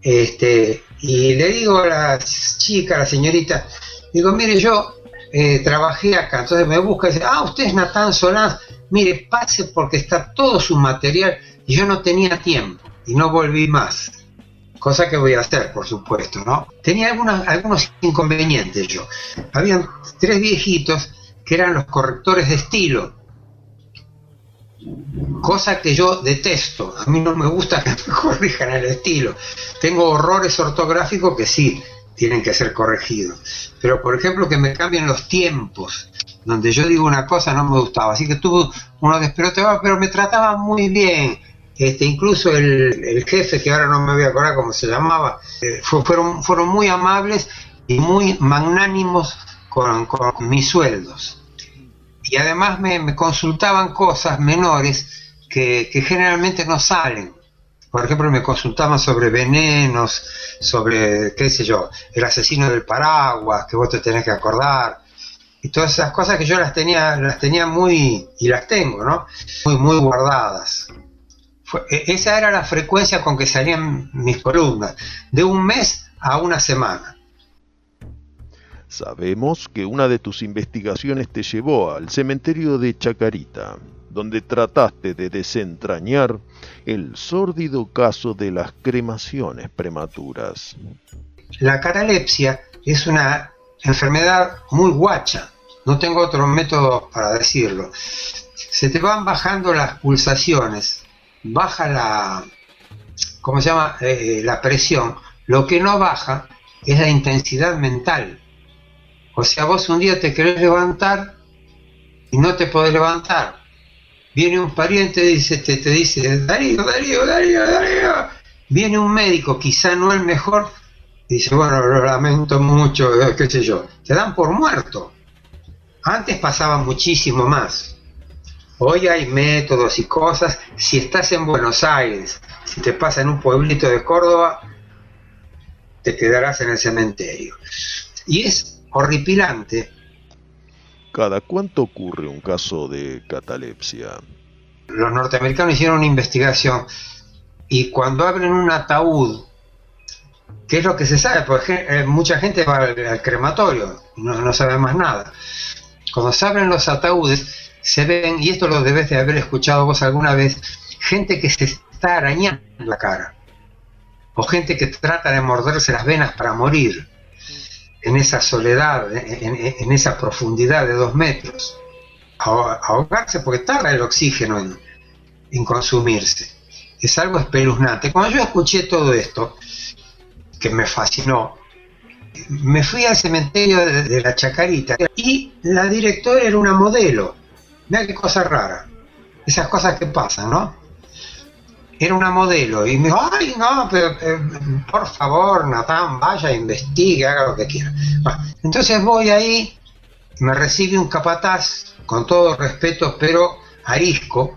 Este, y le digo a la chica, a la señorita, digo, mire, yo eh, trabajé acá, entonces me busca y dice, ah, usted es Natán Solán, mire, pase porque está todo su material y yo no tenía tiempo y no volví más. Cosa que voy a hacer, por supuesto, ¿no? Tenía algunos, algunos inconvenientes yo. Habían tres viejitos que eran los correctores de estilo, cosa que yo detesto. A mí no me gusta que me corrijan el estilo. Tengo horrores ortográficos que sí tienen que ser corregidos. Pero, por ejemplo, que me cambien los tiempos. Donde yo digo una cosa no me gustaba. Así que tuve uno desperote, pero me trataban muy bien. Este, incluso el, jefe, que ahora no me voy a acordar cómo se llamaba, eh, fue- fueron, fueron muy amables y muy magnánimos con, con mis sueldos y además me, me consultaban cosas menores que, que generalmente no salen. Por ejemplo, me consultaban sobre venenos, sobre, qué sé yo, el asesino del paraguas, que vos te tenés que acordar, y todas esas cosas que yo las tenía, las tenía muy, y las tengo, ¿no? Muy, muy guardadas. E- esa era la frecuencia con que salían mis columnas, de un mes a una semana. Sabemos que una de tus investigaciones te llevó al cementerio de Chacarita, donde trataste de desentrañar el sórdido caso de las cremaciones prematuras. La catalepsia es una enfermedad muy guacha, no tengo otro método para decirlo. Se te van bajando las pulsaciones, baja la, ¿cómo se llama? Eh, la presión. Lo que no baja es la intensidad mental. O sea, vos un día te querés levantar y no te podés levantar. Viene un pariente y dice, te, te dice, Darío, Darío, Darío, Darío. Viene un médico, quizá no el mejor, y dice, bueno, lo lamento mucho, eh, qué sé yo. Te dan por muerto. Antes pasaba muchísimo más. Hoy hay métodos y cosas. Si estás en Buenos Aires, si te pasa en un pueblito de Córdoba, te quedarás en el cementerio. Y es horripilante. ¿Cada cuánto ocurre un caso de catalepsia? Los norteamericanos hicieron una investigación y cuando abren un ataúd, ¿qué es lo que se sabe? Porque eh, mucha gente va al, crematorio y no, no sabe más nada. Cuando se abren los ataúdes, se ven, y esto lo debes de haber escuchado vos alguna vez, gente que se está arañando la cara, o gente que trata de morderse las venas para morir en esa soledad, en, esa profundidad de dos metros, ahogarse porque tarda el oxígeno en, consumirse. Es algo espeluznante. Cuando yo escuché todo esto, que me fascinó, me fui al cementerio de, la Chacarita y la directora era una modelo Mira qué cosa rara. Esas cosas que pasan, ¿no? Era una modelo y me dijo, ay, no, pero, por favor, Natán, vaya, investigue, haga lo que quiera. entonces voy ahí, me recibe un capataz, con todo respeto, pero arisco,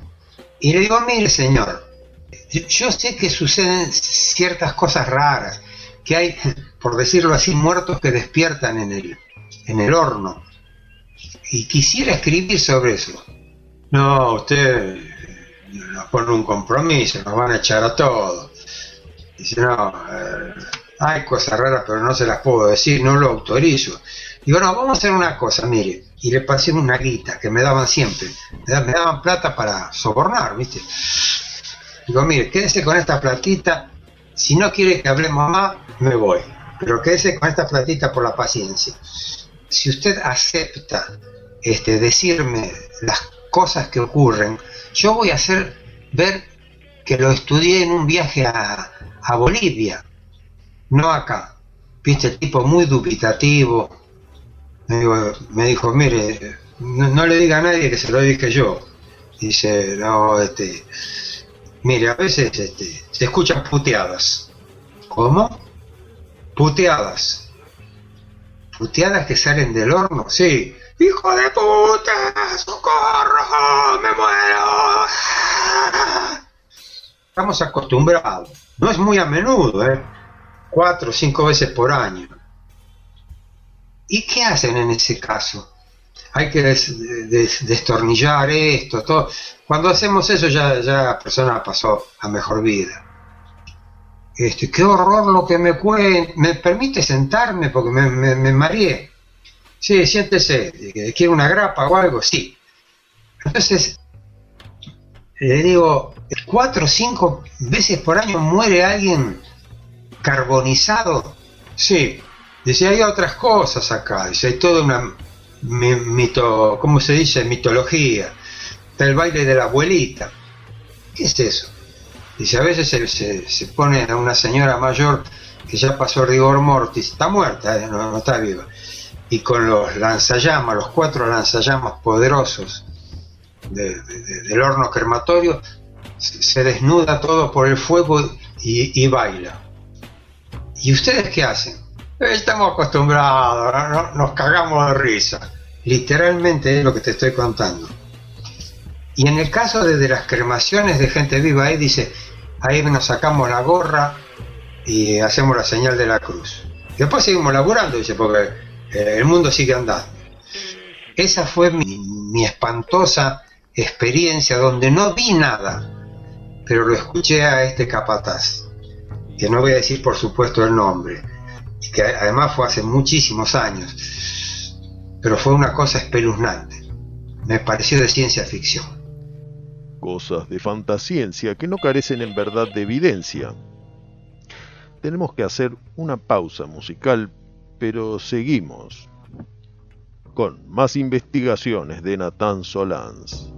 y le digo, mire señor, yo sé que suceden ciertas cosas raras, que hay, por decirlo así, muertos que despiertan en el, en el horno y quisiera escribir sobre eso. No, usted nos pone un compromiso, nos van a echar a todos. Dice, no, eh, hay cosas raras, pero no se las puedo decir, no lo autorizo. Digo, no, vamos a hacer una cosa, mire. Y le pasé una guita que me daban siempre. Me daban plata para sobornar, ¿viste? Digo, mire, quédese con esta platita. Si no quiere que hablemos más, me voy. Pero quédese con esta platita por la paciencia si usted acepta este, decirme las cosas que ocurren, yo voy a hacer ver que lo estudié en un viaje a, Bolivia, no acá. Viste, el tipo muy dubitativo. Me, dijo, mire, no, le diga a nadie que se lo dije yo. Dice, no, este, mire, a veces este, se escuchan puteadas. ¿Cómo? Puteadas puteadas que salen del horno, sí. ¡Hijo de puta! ¡Socorro! ¡Me muero! Estamos acostumbrados. No es muy a menudo, ¿eh? Cuatro o cinco veces por año. ¿Y qué hacen en ese caso? Hay que destornillar esto, todo. Cuando hacemos eso ya, ya la persona pasó a mejor vida. Este, qué horror lo que me cuenta. ¿Me permite sentarme? Porque me, me, mareé. Sí, siéntese. ¿Quiere una grapa o algo? Sí. Entonces, le digo, cuatro o cinco veces por año muere alguien carbonizado. Sí. Dice, hay otras cosas acá. Dice, hay toda una mito, ¿cómo se dice? Mitología. Está el baile de la abuelita. ¿Qué es eso? Dice, a veces se, se, pone a una señora mayor que ya pasó rigor mortis, está muerta, eh, no, está viva, y con los lanzallamas, los cuatro lanzallamas poderosos del horno crematorio, se, desnuda todo por el fuego y, baila. ¿Y ustedes qué hacen? Estamos acostumbrados, nos cagamos de risa. Literalmente es lo que te estoy contando. Y en el caso de, las cremaciones de gente viva, ahí dice, ahí nos sacamos la gorra y hacemos la señal de la cruz. Después seguimos laburando, dice, porque eh, el mundo sigue andando. Esa fue mi, espantosa experiencia donde no vi nada, pero lo escuché a este capataz, que no voy a decir por supuesto el nombre, y que además fue hace muchísimos años, pero fue una cosa espeluznante. Me pareció de ciencia ficción cosas de fantasciencia que no carecen en verdad de evidencia. Tenemos que hacer una pausa musical, pero seguimos con más investigaciones de Nathan Solans.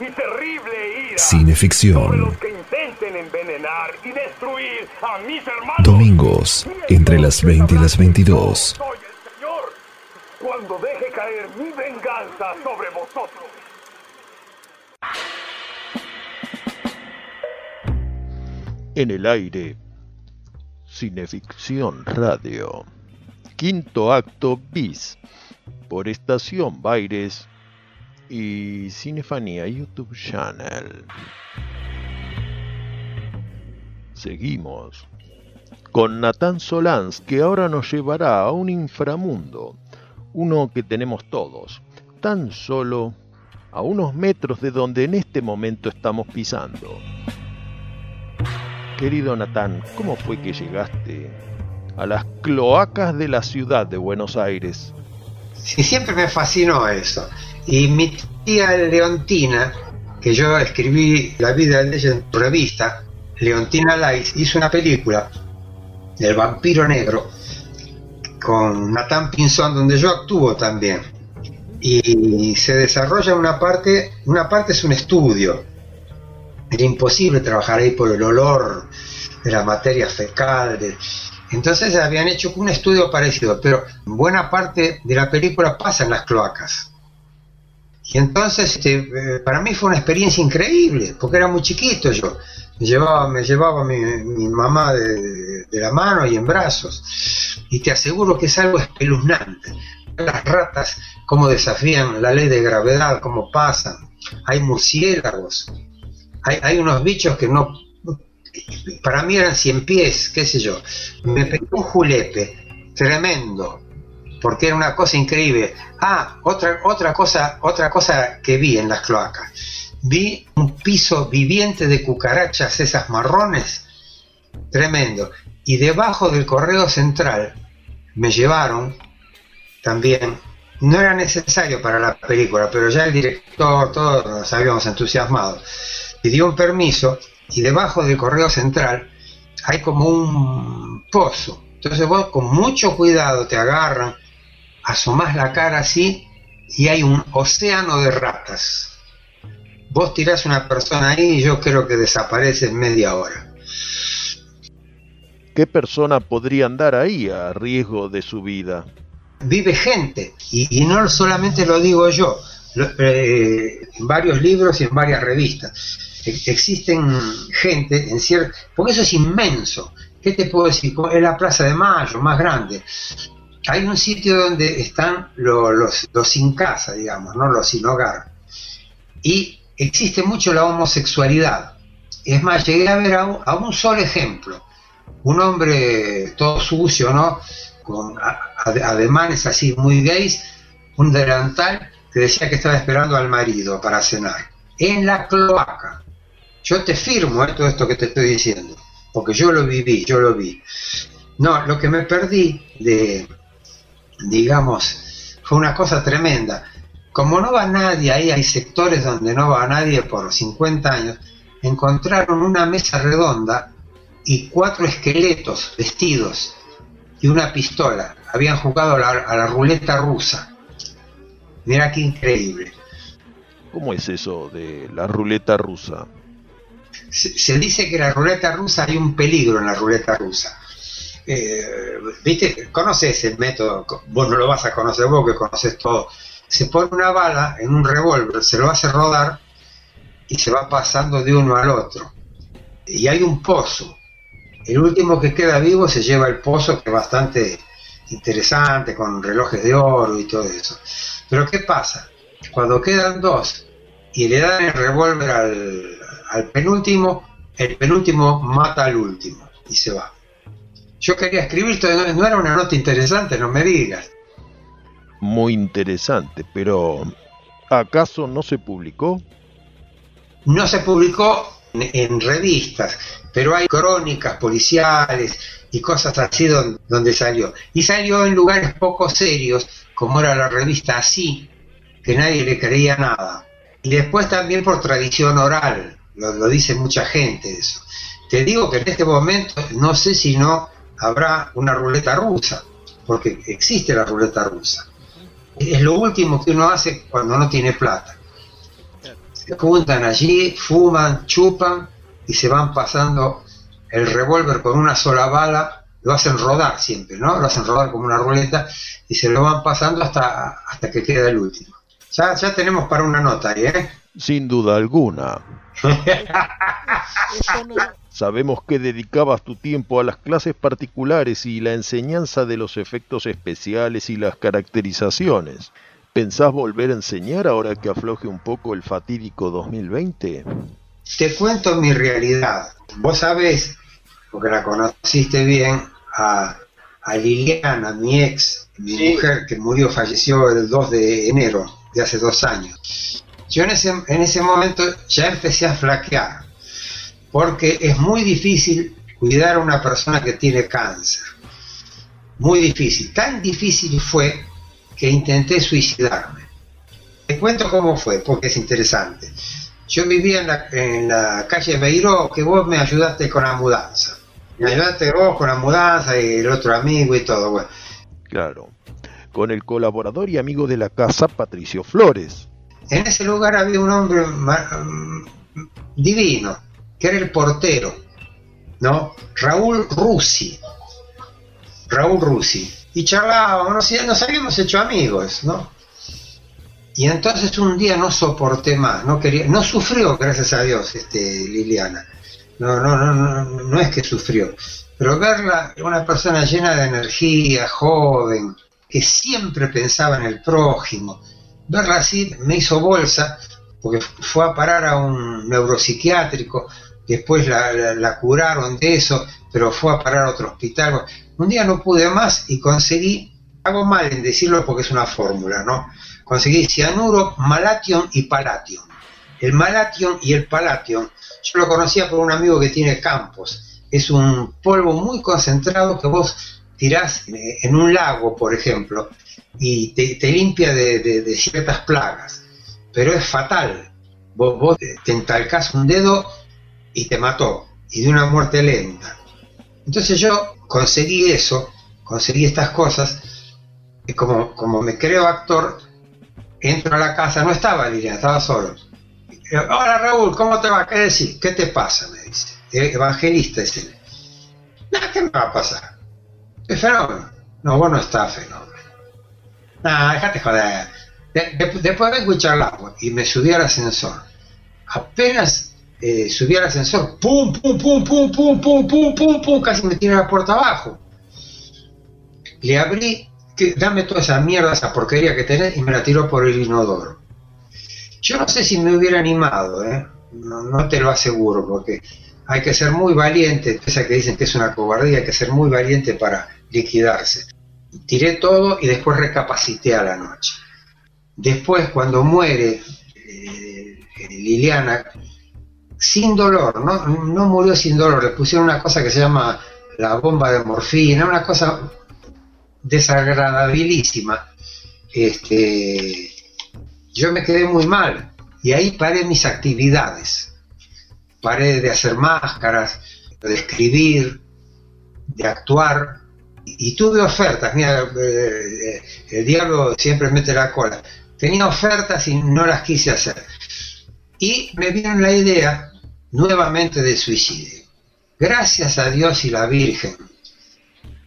Y terrible ira. Cineficción. Los que intenten envenenar y destruir a mis hermanos. Domingos, entre las 20 y las 22. Soy el Señor cuando deje caer mi venganza sobre vosotros. En el aire, Cineficción Radio. Quinto acto bis por Estación Baires y Cinefanía YouTube Channel. Seguimos con Natán Solans que ahora nos llevará a un inframundo, uno que tenemos todos, tan solo a unos metros de donde en este momento estamos pisando. Querido Natán, ¿cómo fue que llegaste a las cloacas de la ciudad de Buenos Aires? Sí, siempre me fascinó eso. Y mi tía Leontina, que yo escribí La vida de ella en tu revista, Leontina Lais, hizo una película, El vampiro negro, con Natán Pinzón, donde yo actúo también. Y se desarrolla una parte, una parte es un estudio, era imposible trabajar ahí por el olor de la materia fecal. Entonces habían hecho un estudio parecido, pero buena parte de la película pasa en las cloacas. Y entonces este, eh, para mí fue una experiencia increíble, porque era muy chiquito yo. Me llevaba, me llevaba mi, mamá de, de, la mano y en brazos. Y te aseguro que es algo espeluznante. Las ratas, cómo desafían la ley de gravedad, cómo pasan. Hay murciélagos, hay, hay unos bichos que no, para mí eran cien pies, qué sé yo. Me pegó un julepe tremendo, porque era una cosa increíble. Ah, otra, otra cosa, otra cosa que vi en las cloacas. Vi un piso viviente de cucarachas, esas marrones, tremendo. Y debajo del correo central me llevaron también. No era necesario para la película, pero ya el director, todos nos habíamos entusiasmado dio un permiso y debajo del correo central hay como un pozo. Entonces vos con mucho cuidado te agarran, asomás la cara así y hay un océano de ratas. Vos tirás una persona ahí y yo creo que desaparece en media hora. ¿Qué persona podría andar ahí a riesgo de su vida? Vive gente, y, y no solamente lo digo yo, lo, eh, en varios libros y en varias revistas existen gente en cierto... Porque eso es inmenso. ¿Qué te puedo decir? Es la Plaza de Mayo, más grande. Hay un sitio donde están los, los, sin casa, digamos, ¿no? los sin hogar. Y existe mucho la homosexualidad. Es más, llegué a ver a un, solo ejemplo. Un hombre todo sucio, ¿no? Con ademanes así muy gays, un delantal que decía que estaba esperando al marido para cenar. En la cloaca. Yo te firmo eh, todo esto que te estoy diciendo, porque yo lo viví, yo lo vi. No, lo que me perdí de, digamos, fue una cosa tremenda. Como no va nadie ahí, hay sectores donde no va nadie por 50 años, encontraron una mesa redonda y cuatro esqueletos vestidos y una pistola. Habían jugado a la, a la ruleta rusa. Mira qué increíble. ¿Cómo es eso de la ruleta rusa? se, dice que la ruleta rusa hay un peligro en la ruleta rusa. Eh, ¿Viste? Conoces el método, vos no lo vas a conocer vos que conoces todo. Se pone una bala en un revólver, se lo hace rodar y se va pasando de uno al otro. Y hay un pozo. El último que queda vivo se lleva el pozo, que es bastante interesante, con relojes de oro y todo eso. Pero ¿qué pasa? Cuando quedan dos y le dan el revólver al, al penúltimo, el penúltimo mata al último y se va. Yo quería escribir, no era una nota interesante, no me digas. Muy interesante, pero ¿acaso no se publicó? No se publicó en, revistas, pero hay crónicas policiales y cosas así donde, donde, salió. Y salió en lugares poco serios, como era la revista Así, que nadie le creía nada. Y después también por tradición oral, lo, dice mucha gente eso. Te digo que en este momento no sé si no habrá una ruleta rusa, porque existe la ruleta rusa. Es lo último que uno hace cuando no tiene plata. Se juntan allí, fuman, chupan y se van pasando el revólver con una sola bala, lo hacen rodar siempre, ¿no? Lo hacen rodar como una ruleta y se lo van pasando hasta, hasta que queda el último. Ya, ya tenemos para una nota ahí, ¿eh? Sin duda alguna. Sabemos que dedicabas tu tiempo a las clases particulares y la enseñanza de los efectos especiales y las caracterizaciones. ¿Pensás volver a enseñar ahora que afloje un poco el fatídico 2020? Te cuento mi realidad. Vos sabés, porque la conociste bien, a, Liliana, mi ex, mi mujer que murió, falleció el 2 de enero de hace dos años. Yo en ese, en ese momento ya empecé a flaquear, porque es muy difícil cuidar a una persona que tiene cáncer. Muy difícil. Tan difícil fue que intenté suicidarme. Te cuento cómo fue, porque es interesante. Yo vivía en la, en la calle Beiró, que vos me ayudaste con la mudanza. Me ayudaste vos con la mudanza y el otro amigo y todo. Bueno. Claro. Con el colaborador y amigo de la casa, Patricio Flores. En ese lugar había un hombre divino, era el portero, ¿no? Raúl Rusi. Raúl Rusi. Y charlábamos, nos habíamos hecho amigos, ¿no? Y entonces un día no soporté más, no quería, no sufrió, gracias a Dios, este, Liliana. No, no, no, no, no es que sufrió. Pero verla, una persona llena de energía, joven, que siempre pensaba en el prójimo, verla así me hizo bolsa, porque fue a parar a un neuropsiquiátrico, después la, curaron de eso, pero fue a parar a otro hospital. Un día no pude más y conseguí, hago mal en decirlo porque es una fórmula, ¿no? Conseguí cianuro, malation y palation. El malation y el palation, yo lo conocía por un amigo que tiene campos. Es un polvo muy concentrado que vos tirás en un lago, por ejemplo, y te, limpia de, ciertas plagas, pero es fatal. Vos, vos te entalcás un dedo y te mató, y de una muerte lenta. Entonces yo conseguí eso, conseguí estas cosas, como, como me creo actor, entro a la casa, no estaba Liliana, estaba solo. Hola Raúl, ¿cómo te va? ¿Qué decís? ¿Qué te pasa? Me dice. Evangelista es él. ¿qué me va a pasar? ¿Qué fenómeno? No, vos no estás fenómeno. Nah, déjate joder. después vengo y charlamos y me subí al ascensor. Apenas eh, subí al ascensor, pum, pum, pum, pum, pum, pum, pum, pum, pum, casi me tiré la puerta abajo. Le abrí, dame toda esa mierda, esa porquería que tenés, y me la tiró por el inodoro. Yo no sé si me hubiera animado, ¿eh? no, no te lo aseguro, porque hay que ser muy valiente, pese a que dicen que es una cobardía, hay que ser muy valiente para liquidarse. Tiré todo y después recapacité a la noche. Después, cuando muere eh, Liliana, sin dolor, ¿no? no murió sin dolor, le pusieron una cosa que se llama la bomba de morfina, una cosa desagradabilísima. Este, yo me quedé muy mal y ahí paré mis actividades. Paré de hacer máscaras, de escribir, de actuar y, tuve ofertas. Mira, eh, el diablo siempre mete la cola. Tenía ofertas y no las quise hacer y me vino la idea nuevamente de suicidio. Gracias a Dios y la Virgen.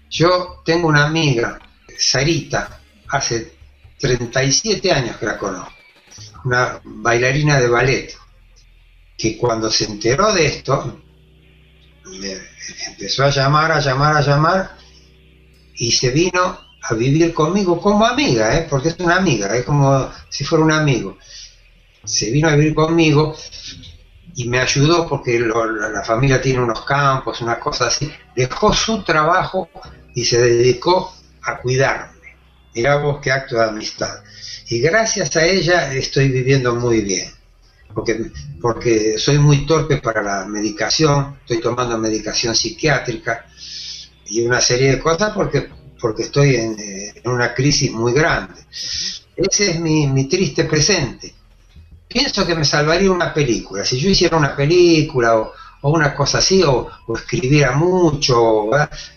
Yo tengo una amiga, Sarita, hace 37 años que la conozco, una bailarina de ballet, que cuando se enteró de esto, me empezó a llamar, a llamar, a llamar, y se vino a vivir conmigo como amiga, ¿eh? porque es una amiga, es como si fuera un amigo se vino a vivir conmigo y me ayudó porque la familia tiene unos campos, una cosa así. Dejó su trabajo y se dedicó a cuidarme. Mirá vos qué acto de amistad. Y gracias a ella estoy viviendo muy bien. Porque, porque soy muy torpe para la medicación, estoy tomando medicación psiquiátrica y una serie de cosas porque, porque estoy en, una crisis muy grande. Ese es mi, mi triste presente pienso que me salvaría una película. Si yo hiciera una película o, una cosa así, o, escribiera mucho,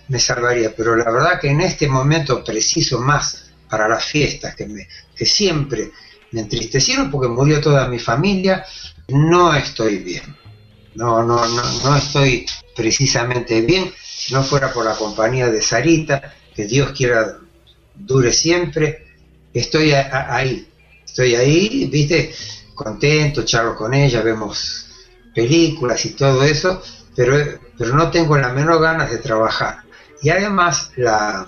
me salvaría. Pero la verdad que en este momento preciso más para las fiestas, que, me, que siempre me entristecieron porque murió toda mi familia, no estoy bien. No, no, no, no estoy precisamente bien. Si no fuera por la compañía de Sarita, que Dios quiera dure siempre, estoy ahí. Estoy ahí, viste, contento, charlo con ella, vemos películas y todo eso, pero, pero no tengo la menor ganas de trabajar. Y además la,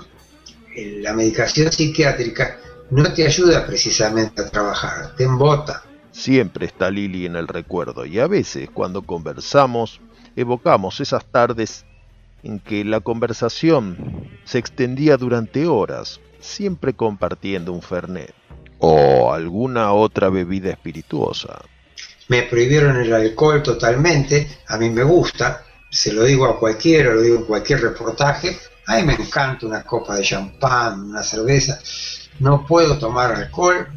la medicación psiquiátrica no te ayuda precisamente a trabajar, te embota. Siempre está Lili en el recuerdo y a veces cuando conversamos evocamos esas tardes en que la conversación se extendía durante horas, siempre compartiendo un fernet o alguna otra bebida espirituosa. Me prohibieron el alcohol totalmente, a mí me gusta, se lo digo a cualquiera, lo digo en cualquier reportaje, a mí me encanta una copa de champán, una cerveza, no puedo tomar alcohol,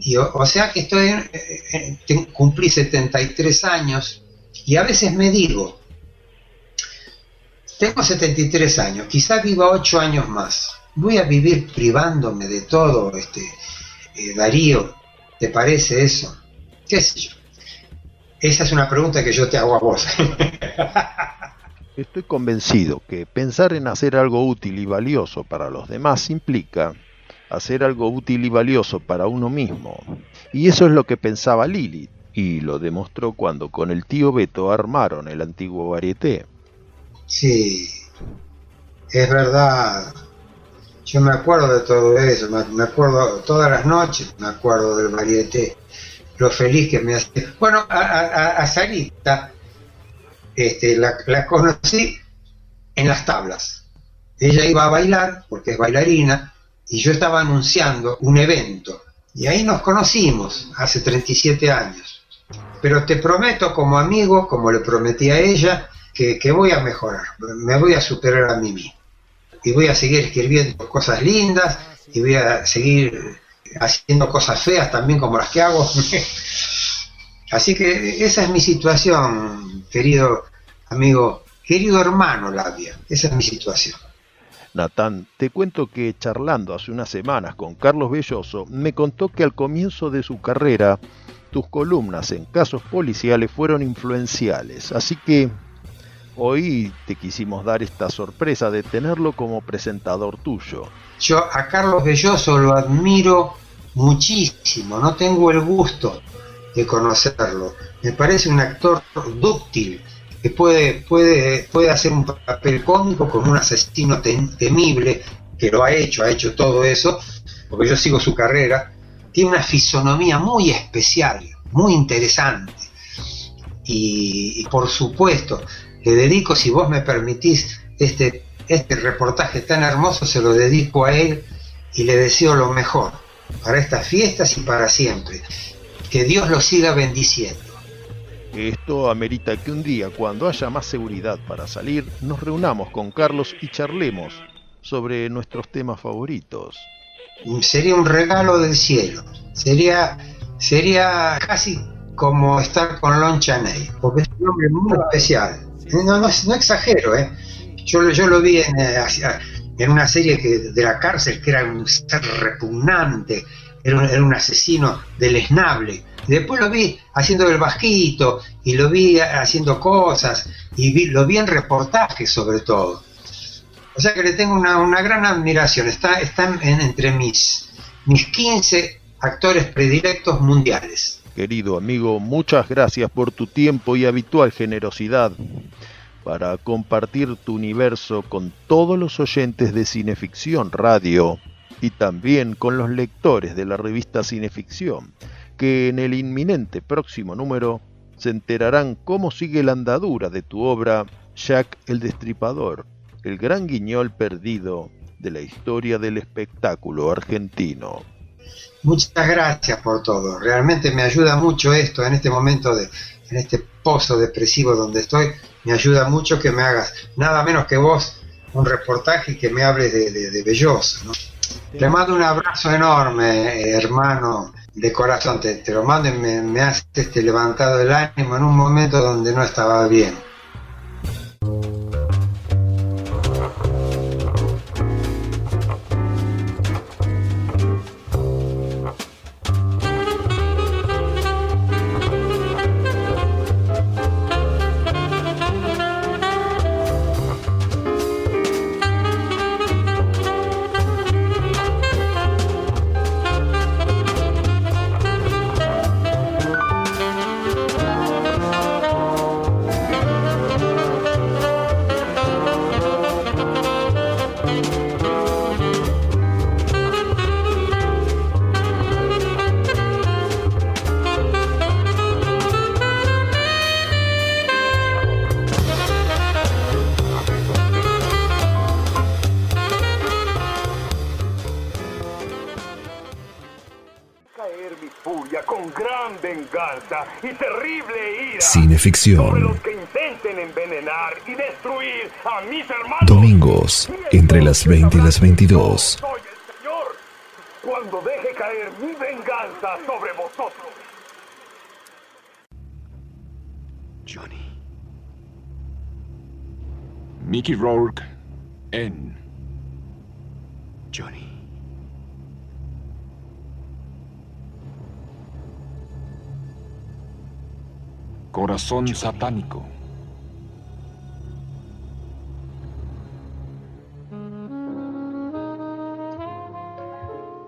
y o, sea que estoy, eh, cumplí 73 años y a veces me digo, tengo 73 años, quizá viva 8 años más, voy a vivir privándome de todo, este, eh, Darío, ¿te parece eso? ¿Qué sé yo? Esa es una pregunta que yo te hago a vos. Estoy convencido que pensar en hacer algo útil y valioso para los demás implica hacer algo útil y valioso para uno mismo. Y eso es lo que pensaba Lilith, y lo demostró cuando con el tío Beto armaron el antiguo varieté. Sí, es verdad. Yo me acuerdo de todo eso, me acuerdo todas las noches, me acuerdo del varieté lo feliz que me hace. Bueno, a, Sarita este, la, conocí en las tablas. Ella iba a bailar, porque es bailarina, y yo estaba anunciando un evento. Y ahí nos conocimos, hace 37 años. Pero te prometo como amigo, como le prometí a ella, que, que voy a mejorar, me voy a superar a mí mismo. Y voy a seguir escribiendo cosas lindas, y voy a seguir haciendo cosas feas también como las que hago. Así que esa es mi situación, querido amigo, querido hermano Labia, esa es mi situación. Natán, te cuento que charlando hace unas semanas con Carlos Belloso, me contó que al comienzo de su carrera tus columnas en casos policiales fueron influenciales, así que hoy te quisimos dar esta sorpresa de tenerlo como presentador tuyo. Yo a Carlos Belloso lo admiro muchísimo, no tengo el gusto de conocerlo. Me parece un actor dúctil, que puede, puede, puede hacer un papel cómico con un asesino temible, que lo ha hecho, ha hecho todo eso, porque yo sigo su carrera. Tiene una fisonomía muy especial, muy interesante. Y por supuesto, le dedico, si vos me permitís, este este reportaje tan hermoso se lo dedico a él y le deseo lo mejor para estas fiestas y para siempre. Que Dios lo siga bendiciendo. Esto amerita que un día, cuando haya más seguridad para salir, nos reunamos con Carlos y charlemos sobre nuestros temas favoritos. Sería un regalo del cielo. Sería, sería casi como estar con Lon Chaney, porque es un hombre muy especial. No, no, no exagero, ¿eh? Yo, yo lo vi en, eh, en una serie que, de la cárcel que era un ser repugnante, era un, asesino deleznable. Y después lo vi haciendo el bajito y lo vi haciendo cosas y lo vi en reportajes sobre todo. O sea que le tengo una, gran admiración. Está, está entre mis, mis 15 actores predilectos mundiales. Querido amigo, muchas gracias por tu tiempo y habitual generosidad para compartir tu universo con todos los oyentes de Cineficción Radio y también con los lectores de la revista Cineficción, que en el inminente próximo número se enterarán cómo sigue la andadura de tu obra Jack el Destripador, el gran guiñol perdido de la historia del espectáculo argentino. Muchas gracias por todo. Realmente me ayuda mucho esto en este momento de, en este pozo depresivo donde estoy, me ayuda mucho que me hagas nada menos que vos un reportaje y que me hables de, de, Belloso. ¿no? Te mando un abrazo enorme, hermano, de corazón. Te, lo mando y me, me hace este levantado el ánimo en un momento donde no estaba bien. Sobre los que intenten envenenar y destruir a mis hermanos. Domingos, entre las 20 y las 22. Soy el Señor cuando deje caer mi venganza sobre vosotros. Johnny. Mickey Rourke en Johnny. Corazón satánico.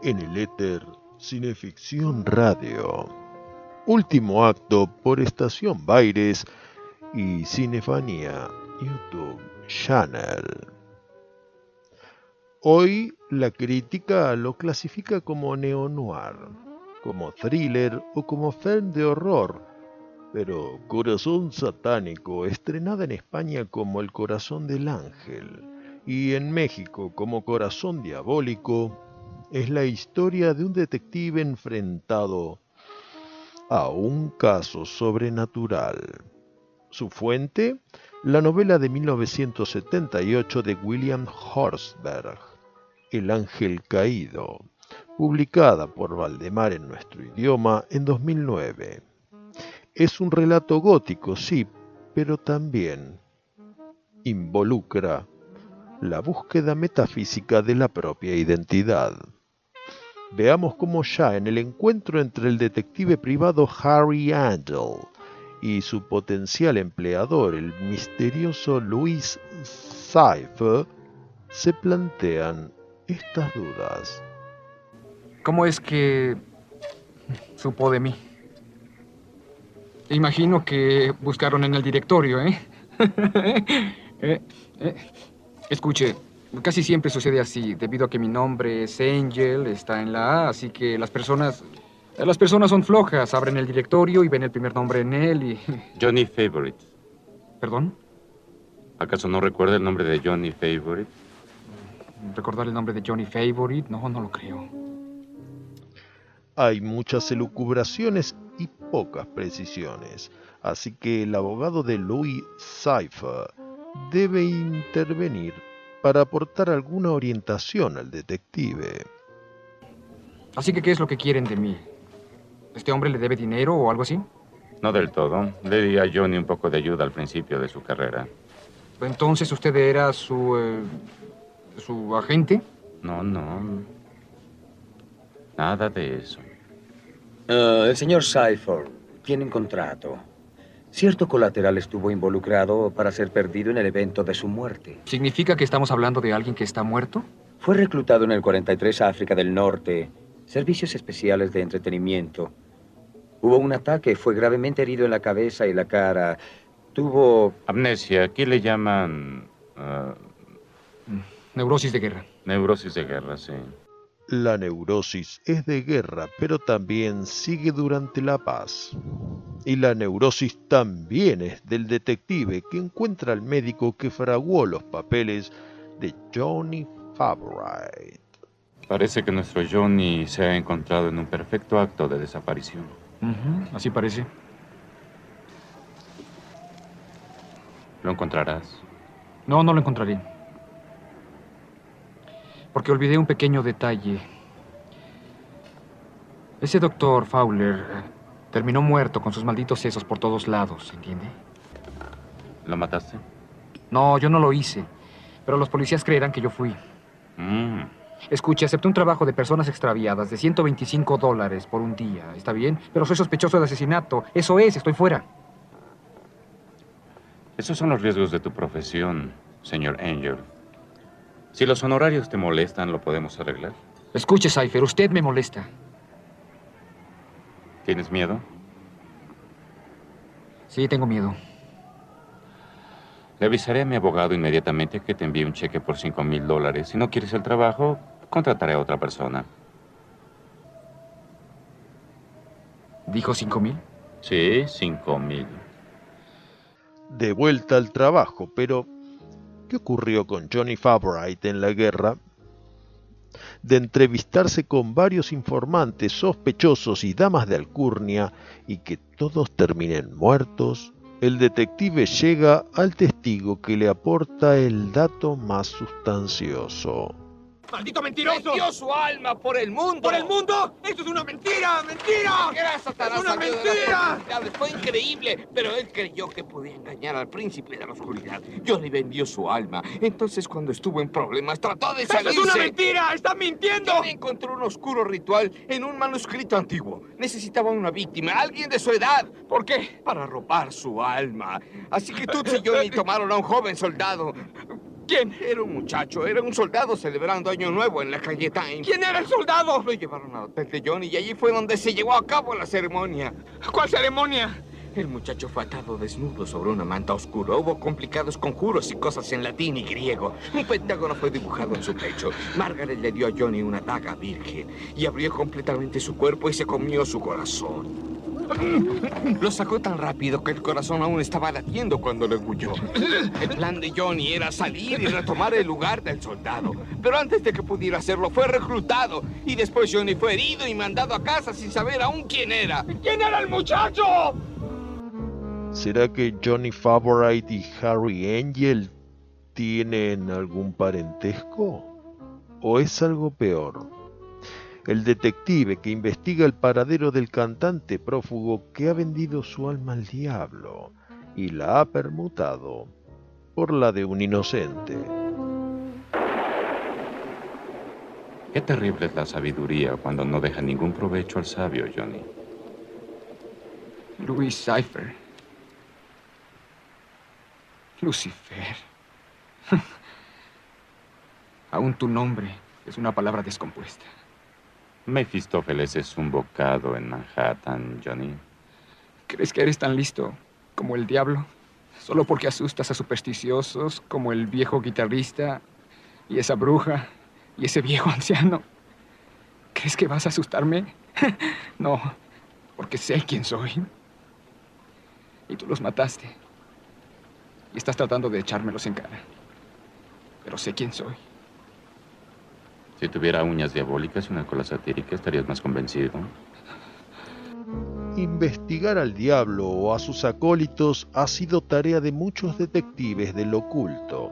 En el éter Cineficción Radio. Último acto por Estación Baires y Cinefanía YouTube Channel. Hoy la crítica lo clasifica como neo-noir, como thriller o como film de horror, pero Corazón Satánico, estrenada en España como El Corazón del Ángel y en México como Corazón Diabólico, es la historia de un detective enfrentado a un caso sobrenatural. Su fuente, la novela de 1978 de William Horsberg, El Ángel Caído, publicada por Valdemar en nuestro idioma en 2009. Es un relato gótico, sí, pero también involucra la búsqueda metafísica de la propia identidad. Veamos cómo ya en el encuentro entre el detective privado Harry Angel y su potencial empleador, el misterioso Louis Cypher, se plantean estas dudas. ¿Cómo es que supo de mí? Imagino que buscaron en el directorio, ¿eh? Eh, eh, Escuche, casi siempre sucede así, debido a que mi nombre es Angel, está en la A, así que las personas... Las personas son flojas, abren el directorio y ven el primer nombre en él y... Johnny Favorite. ¿Perdón? ¿Acaso no recuerda el nombre de Johnny Favorite? ¿Recordar el nombre de Johnny Favorite? No, no lo creo. Hay muchas elucubraciones y pocas precisiones, así que el abogado de Louis Cypher debe intervenir para aportar alguna orientación al detective. Así que, ¿qué es lo que quieren de mí? ¿Este hombre le debe dinero o algo así? No del todo. Le di a Johnny un poco de ayuda al principio de su carrera. Entonces usted era su... eh, su agente. No, no. Nada de eso. Ah, el señor Cypher tiene un contrato. Cierto colateral estuvo involucrado para ser perdido en el evento de su muerte. ¿Significa que estamos hablando de alguien que está muerto? Fue reclutado en el 43 a África del Norte. Servicios especiales de entretenimiento. Hubo un ataque, fue gravemente herido en la cabeza y la cara. Tuvo... Amnesia. Aquí le llaman... ah, Neurosis de guerra. neurosis de guerra, sí. La neurosis es de guerra, pero también sigue durante la paz. Y la neurosis también es del detective que encuentra al médico que fraguó los papeles de Johnny Favorite. Parece que nuestro Johnny se ha encontrado en un perfecto acto de desaparición. Ujú, así parece. ¿Lo encontrarás? No, no lo encontraré. Porque olvidé un pequeño detalle. Ese doctor Fowler eh, terminó muerto con sus malditos sesos por todos lados, ¿entiende? ¿Lo mataste? No, yo no lo hice. Pero los policías creerán que yo fui. Mm. Escuche, acepté un trabajo de personas extraviadas de 125 dólares por un día. ¿Está bien? Pero soy sospechoso de asesinato. Eso es, estoy fuera. Esos son los riesgos de tu profesión, señor Angel. Si los honorarios te molestan, lo podemos arreglar. Escuche, Cypher, usted me molesta. ¿Tienes miedo? Sí, tengo miedo. Le avisaré a mi abogado inmediatamente que te envíe un cheque por 5 mil dólares. Si no quieres el trabajo, contrataré a otra persona. ¿Dijo cinco mil? Sí, 5 mil. De vuelta al trabajo, pero ¿qué ocurrió con Johnny Favorite en la guerra? de entrevistarse con varios informantes sospechosos y damas de alcurnia y que todos terminen muertos, el detective llega al testigo que le aporta el dato más sustancioso. ¡Maldito mentiroso! ¡Vendió su alma por el mundo! ¿Por el mundo? ¡Esto es una mentira! ¡Mentira! Satanás ¡Es una mentira! Fue increíble, pero él creyó que podía engañar al príncipe de la oscuridad. Johnny vendió su alma. Entonces, cuando estuvo en problemas, trató de ¡Eso salirse. es una mentira! ¡Está mintiendo! Johnny encontró un oscuro ritual en un manuscrito antiguo. Necesitaba una víctima, alguien de su edad. ¿Por qué? Para robar su alma. Así que Toots y Johnny tomaron a un joven soldado. ¿Quién? Era un muchacho, era un soldado celebrando Año Nuevo en la calle Time. ¿Quién era el soldado? Lo llevaron al hotel de Johnny y allí fue donde se llevó a cabo la ceremonia. ¿Cuál ceremonia? El muchacho fue atado desnudo sobre una manta oscura. Hubo complicados conjuros y cosas en latín y griego. Un pentágono fue dibujado en su pecho. Margaret le dio a Johnny una daga virgen y abrió completamente su cuerpo y se comió su corazón. Lo sacó tan rápido que el corazón aún estaba latiendo cuando lo engulló. El plan de Johnny era salir y retomar el lugar del soldado. Pero antes de que pudiera hacerlo, fue reclutado. Y después Johnny fue herido y mandado a casa sin saber aún quién era. ¿Quién era el muchacho? ¿Será que Johnny Favorite y Harry Angel tienen algún parentesco? ¿O es algo peor? El detective que investiga el paradero del cantante prófugo que ha vendido su alma al diablo y la ha permutado por la de un inocente. Qué terrible es la sabiduría cuando no deja ningún provecho al sabio, Johnny. Louis Cypher. Lucifer. Aún tu nombre es una palabra descompuesta. Mefistófeles es un bocado en Manhattan, Johnny. ¿Crees que eres tan listo como el diablo? Solo porque asustas a supersticiosos como el viejo guitarrista y esa bruja y ese viejo anciano. ¿Crees que vas a asustarme? no, porque sé quién soy. Y tú los mataste. Y estás tratando de echármelos en cara. Pero sé quién soy. Si tuviera uñas diabólicas y una cola satírica, estarías más convencido. Investigar al diablo o a sus acólitos ha sido tarea de muchos detectives del oculto,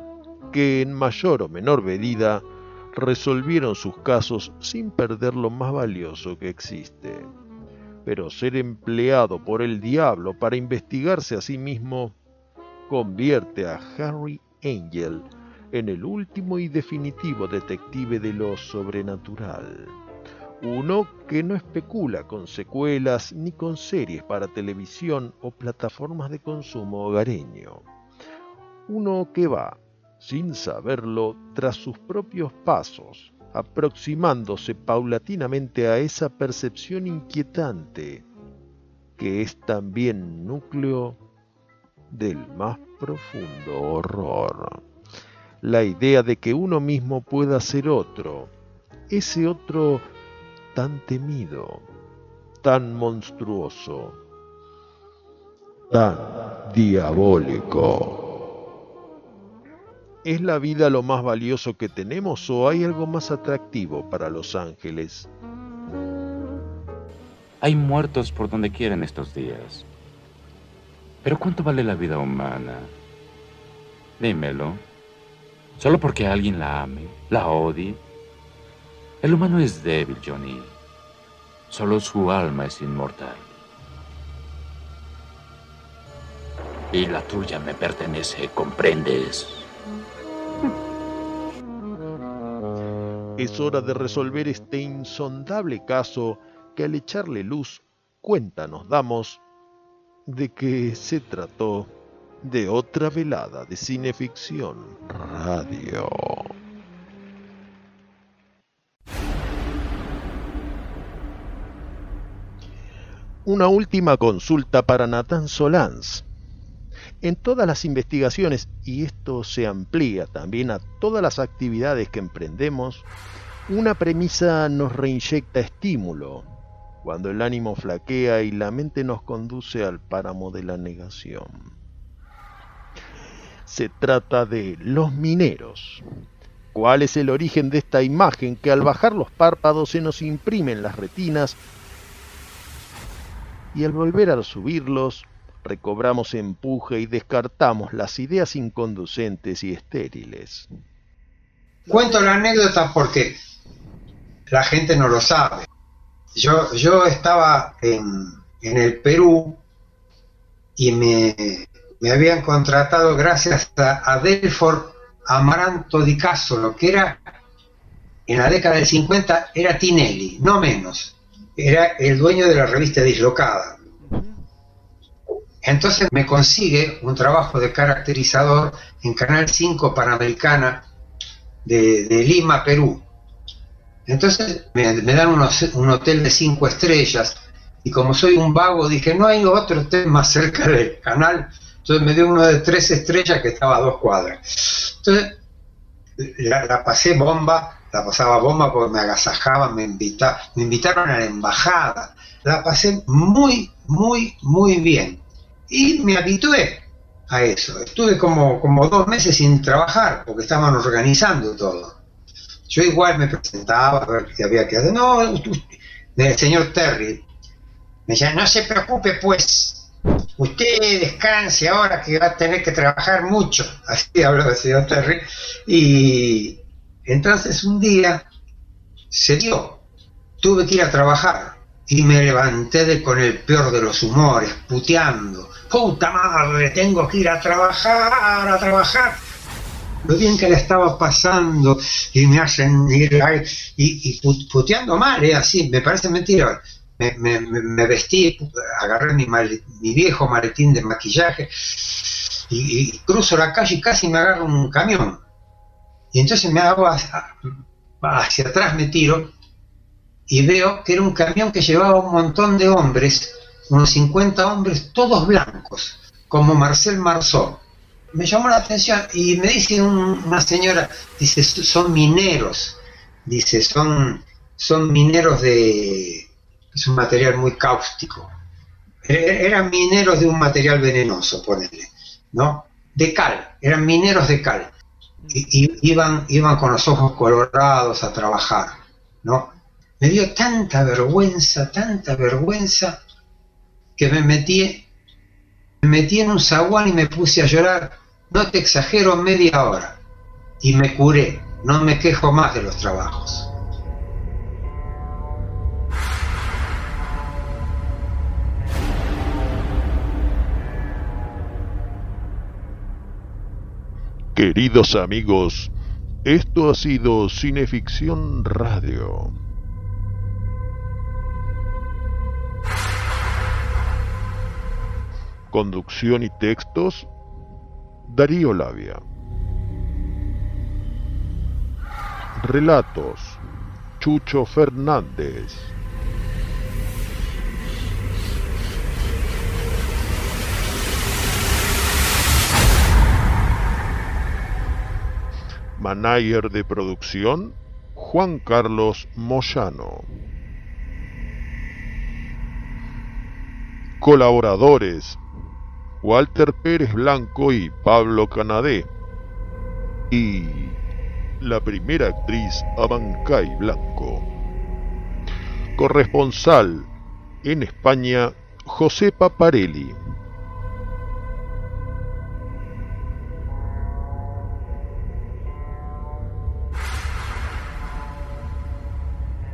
que en mayor o menor medida resolvieron sus casos sin perder lo más valioso que existe. Pero ser empleado por el diablo para investigarse a sí mismo convierte a Harry Angel en el último y definitivo detective de lo sobrenatural. Uno que no especula con secuelas ni con series para televisión o plataformas de consumo hogareño. Uno que va, sin saberlo, tras sus propios pasos, aproximándose paulatinamente a esa percepción inquietante que es también núcleo del más profundo horror. La idea de que uno mismo pueda ser otro, ese otro tan temido, tan monstruoso, tan diabólico. ¿Es la vida lo más valioso que tenemos o hay algo más atractivo para los ángeles? Hay muertos por donde quieren estos días. Pero ¿cuánto vale la vida humana? Dímelo. ¿Solo porque alguien la ame, la odie? El humano es débil, Johnny. Solo su alma es inmortal. Y la tuya me pertenece, ¿comprendes? Es hora de resolver este insondable caso que al echarle luz cuenta nos damos de que se trató de otra velada de cineficción radio. Una última consulta para Nathan Solans. En todas las investigaciones, y esto se amplía también a todas las actividades que emprendemos, una premisa nos reinyecta estímulo, cuando el ánimo flaquea y la mente nos conduce al páramo de la negación. Se trata de los mineros, ¿Cuál es el origen de esta imagen que al bajar los párpados se nos imprime en las retinas y al volver a subirlos recobramos empuje y descartamos las ideas inconducentes y estériles? Cuento la anécdota porque la gente no lo sabe. Yo, yo estaba en, en el Perú y me, me habían contratado gracias a, a Amaranto di Cassolo, que era en la década del 50 era Tinelli, no menos. Era el dueño de la revista Dislocada. Entonces me consigue un trabajo de caracterizador en Canal 5 Panamericana de, de Lima, Perú. Entonces me, dan un hotel de cinco estrellas y como soy un vago dije, no hay otro hotel más cerca del canal. Entonces me dio uno de tres estrellas que estaba a dos cuadras. Entonces la, la pasé bomba, la pasaba bomba porque me agasajaban, me, invita, me invitaron a la embajada. La pasé muy, muy, muy bien. Y me habitué a eso. Estuve como, como dos meses sin trabajar porque estaban organizando todo. Yo igual me presentaba a ver qué había que hacer. No, el señor Terry me decía, no se preocupe pues, usted descanse ahora que va a tener que trabajar mucho. Así habló el señor Terry. Y entonces un día se dio, tuve que ir a trabajar y me levanté de, con el peor de los humores, puteando. Puta madre, tengo que ir a trabajar, a trabajar. Lo bien que le estaba pasando y me hacen ir y, y pu- puteando mal, así, me parece mentira. Me, vestí, agarré mi, viejo maletín de maquillaje y, y cruzo la calle y casi me agarro un camión. Y entonces me hago hacia, hacia atrás, me tiro y veo que era un camión que llevaba un montón de hombres, unos 50 hombres, todos blancos, como Marcel Marceau. Me llamó la atención y me dice un- una señora, dice, son mineros, dice, son, son mineros de, es un material muy cáustico. E- Eran mineros de un material venenoso, ponele, ¿no? De cal, eran mineros de cal. Y, y- iban, iban con los ojos colorados a trabajar, ¿no? Me dio tanta vergüenza, tanta vergüenza, que me metí, me metí en un zaguán y me puse a llorar, no te exagero, media hora. Y me curé, no me quejo más de los trabajos. Queridos amigos, esto ha sido Cineficción Radio. Conducción y textos, Darío Labia. Relatos, Chucho Fernández. Manager de producción, Juan Carlos Moyano. Colaboradores, Walter Pérez Blanco y Pablo Canadé. Y la primera actriz Abancay Blanco. Corresponsal en España, José Paparelli.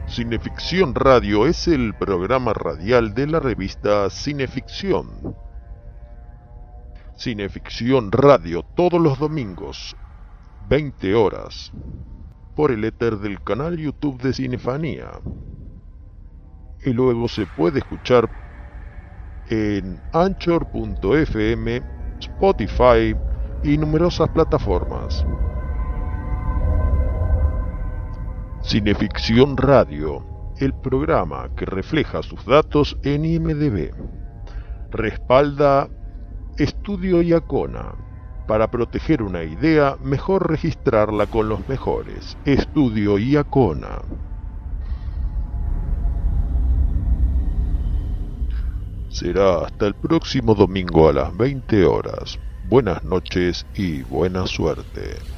Cineficción Radio es el programa radial de la revista Cineficción. Cineficción Radio todos los domingos, 20 horas, por el éter del canal YouTube de Cinefanía. Y luego se puede escuchar en anchor.fm, Spotify y numerosas plataformas. Cineficción Radio, el programa que refleja sus datos en IMDB. Respalda Estudio Iacona. Para proteger una idea, mejor registrarla con los mejores. Estudio Iacona. Será hasta el próximo domingo a las 20 horas. Buenas noches y buena suerte.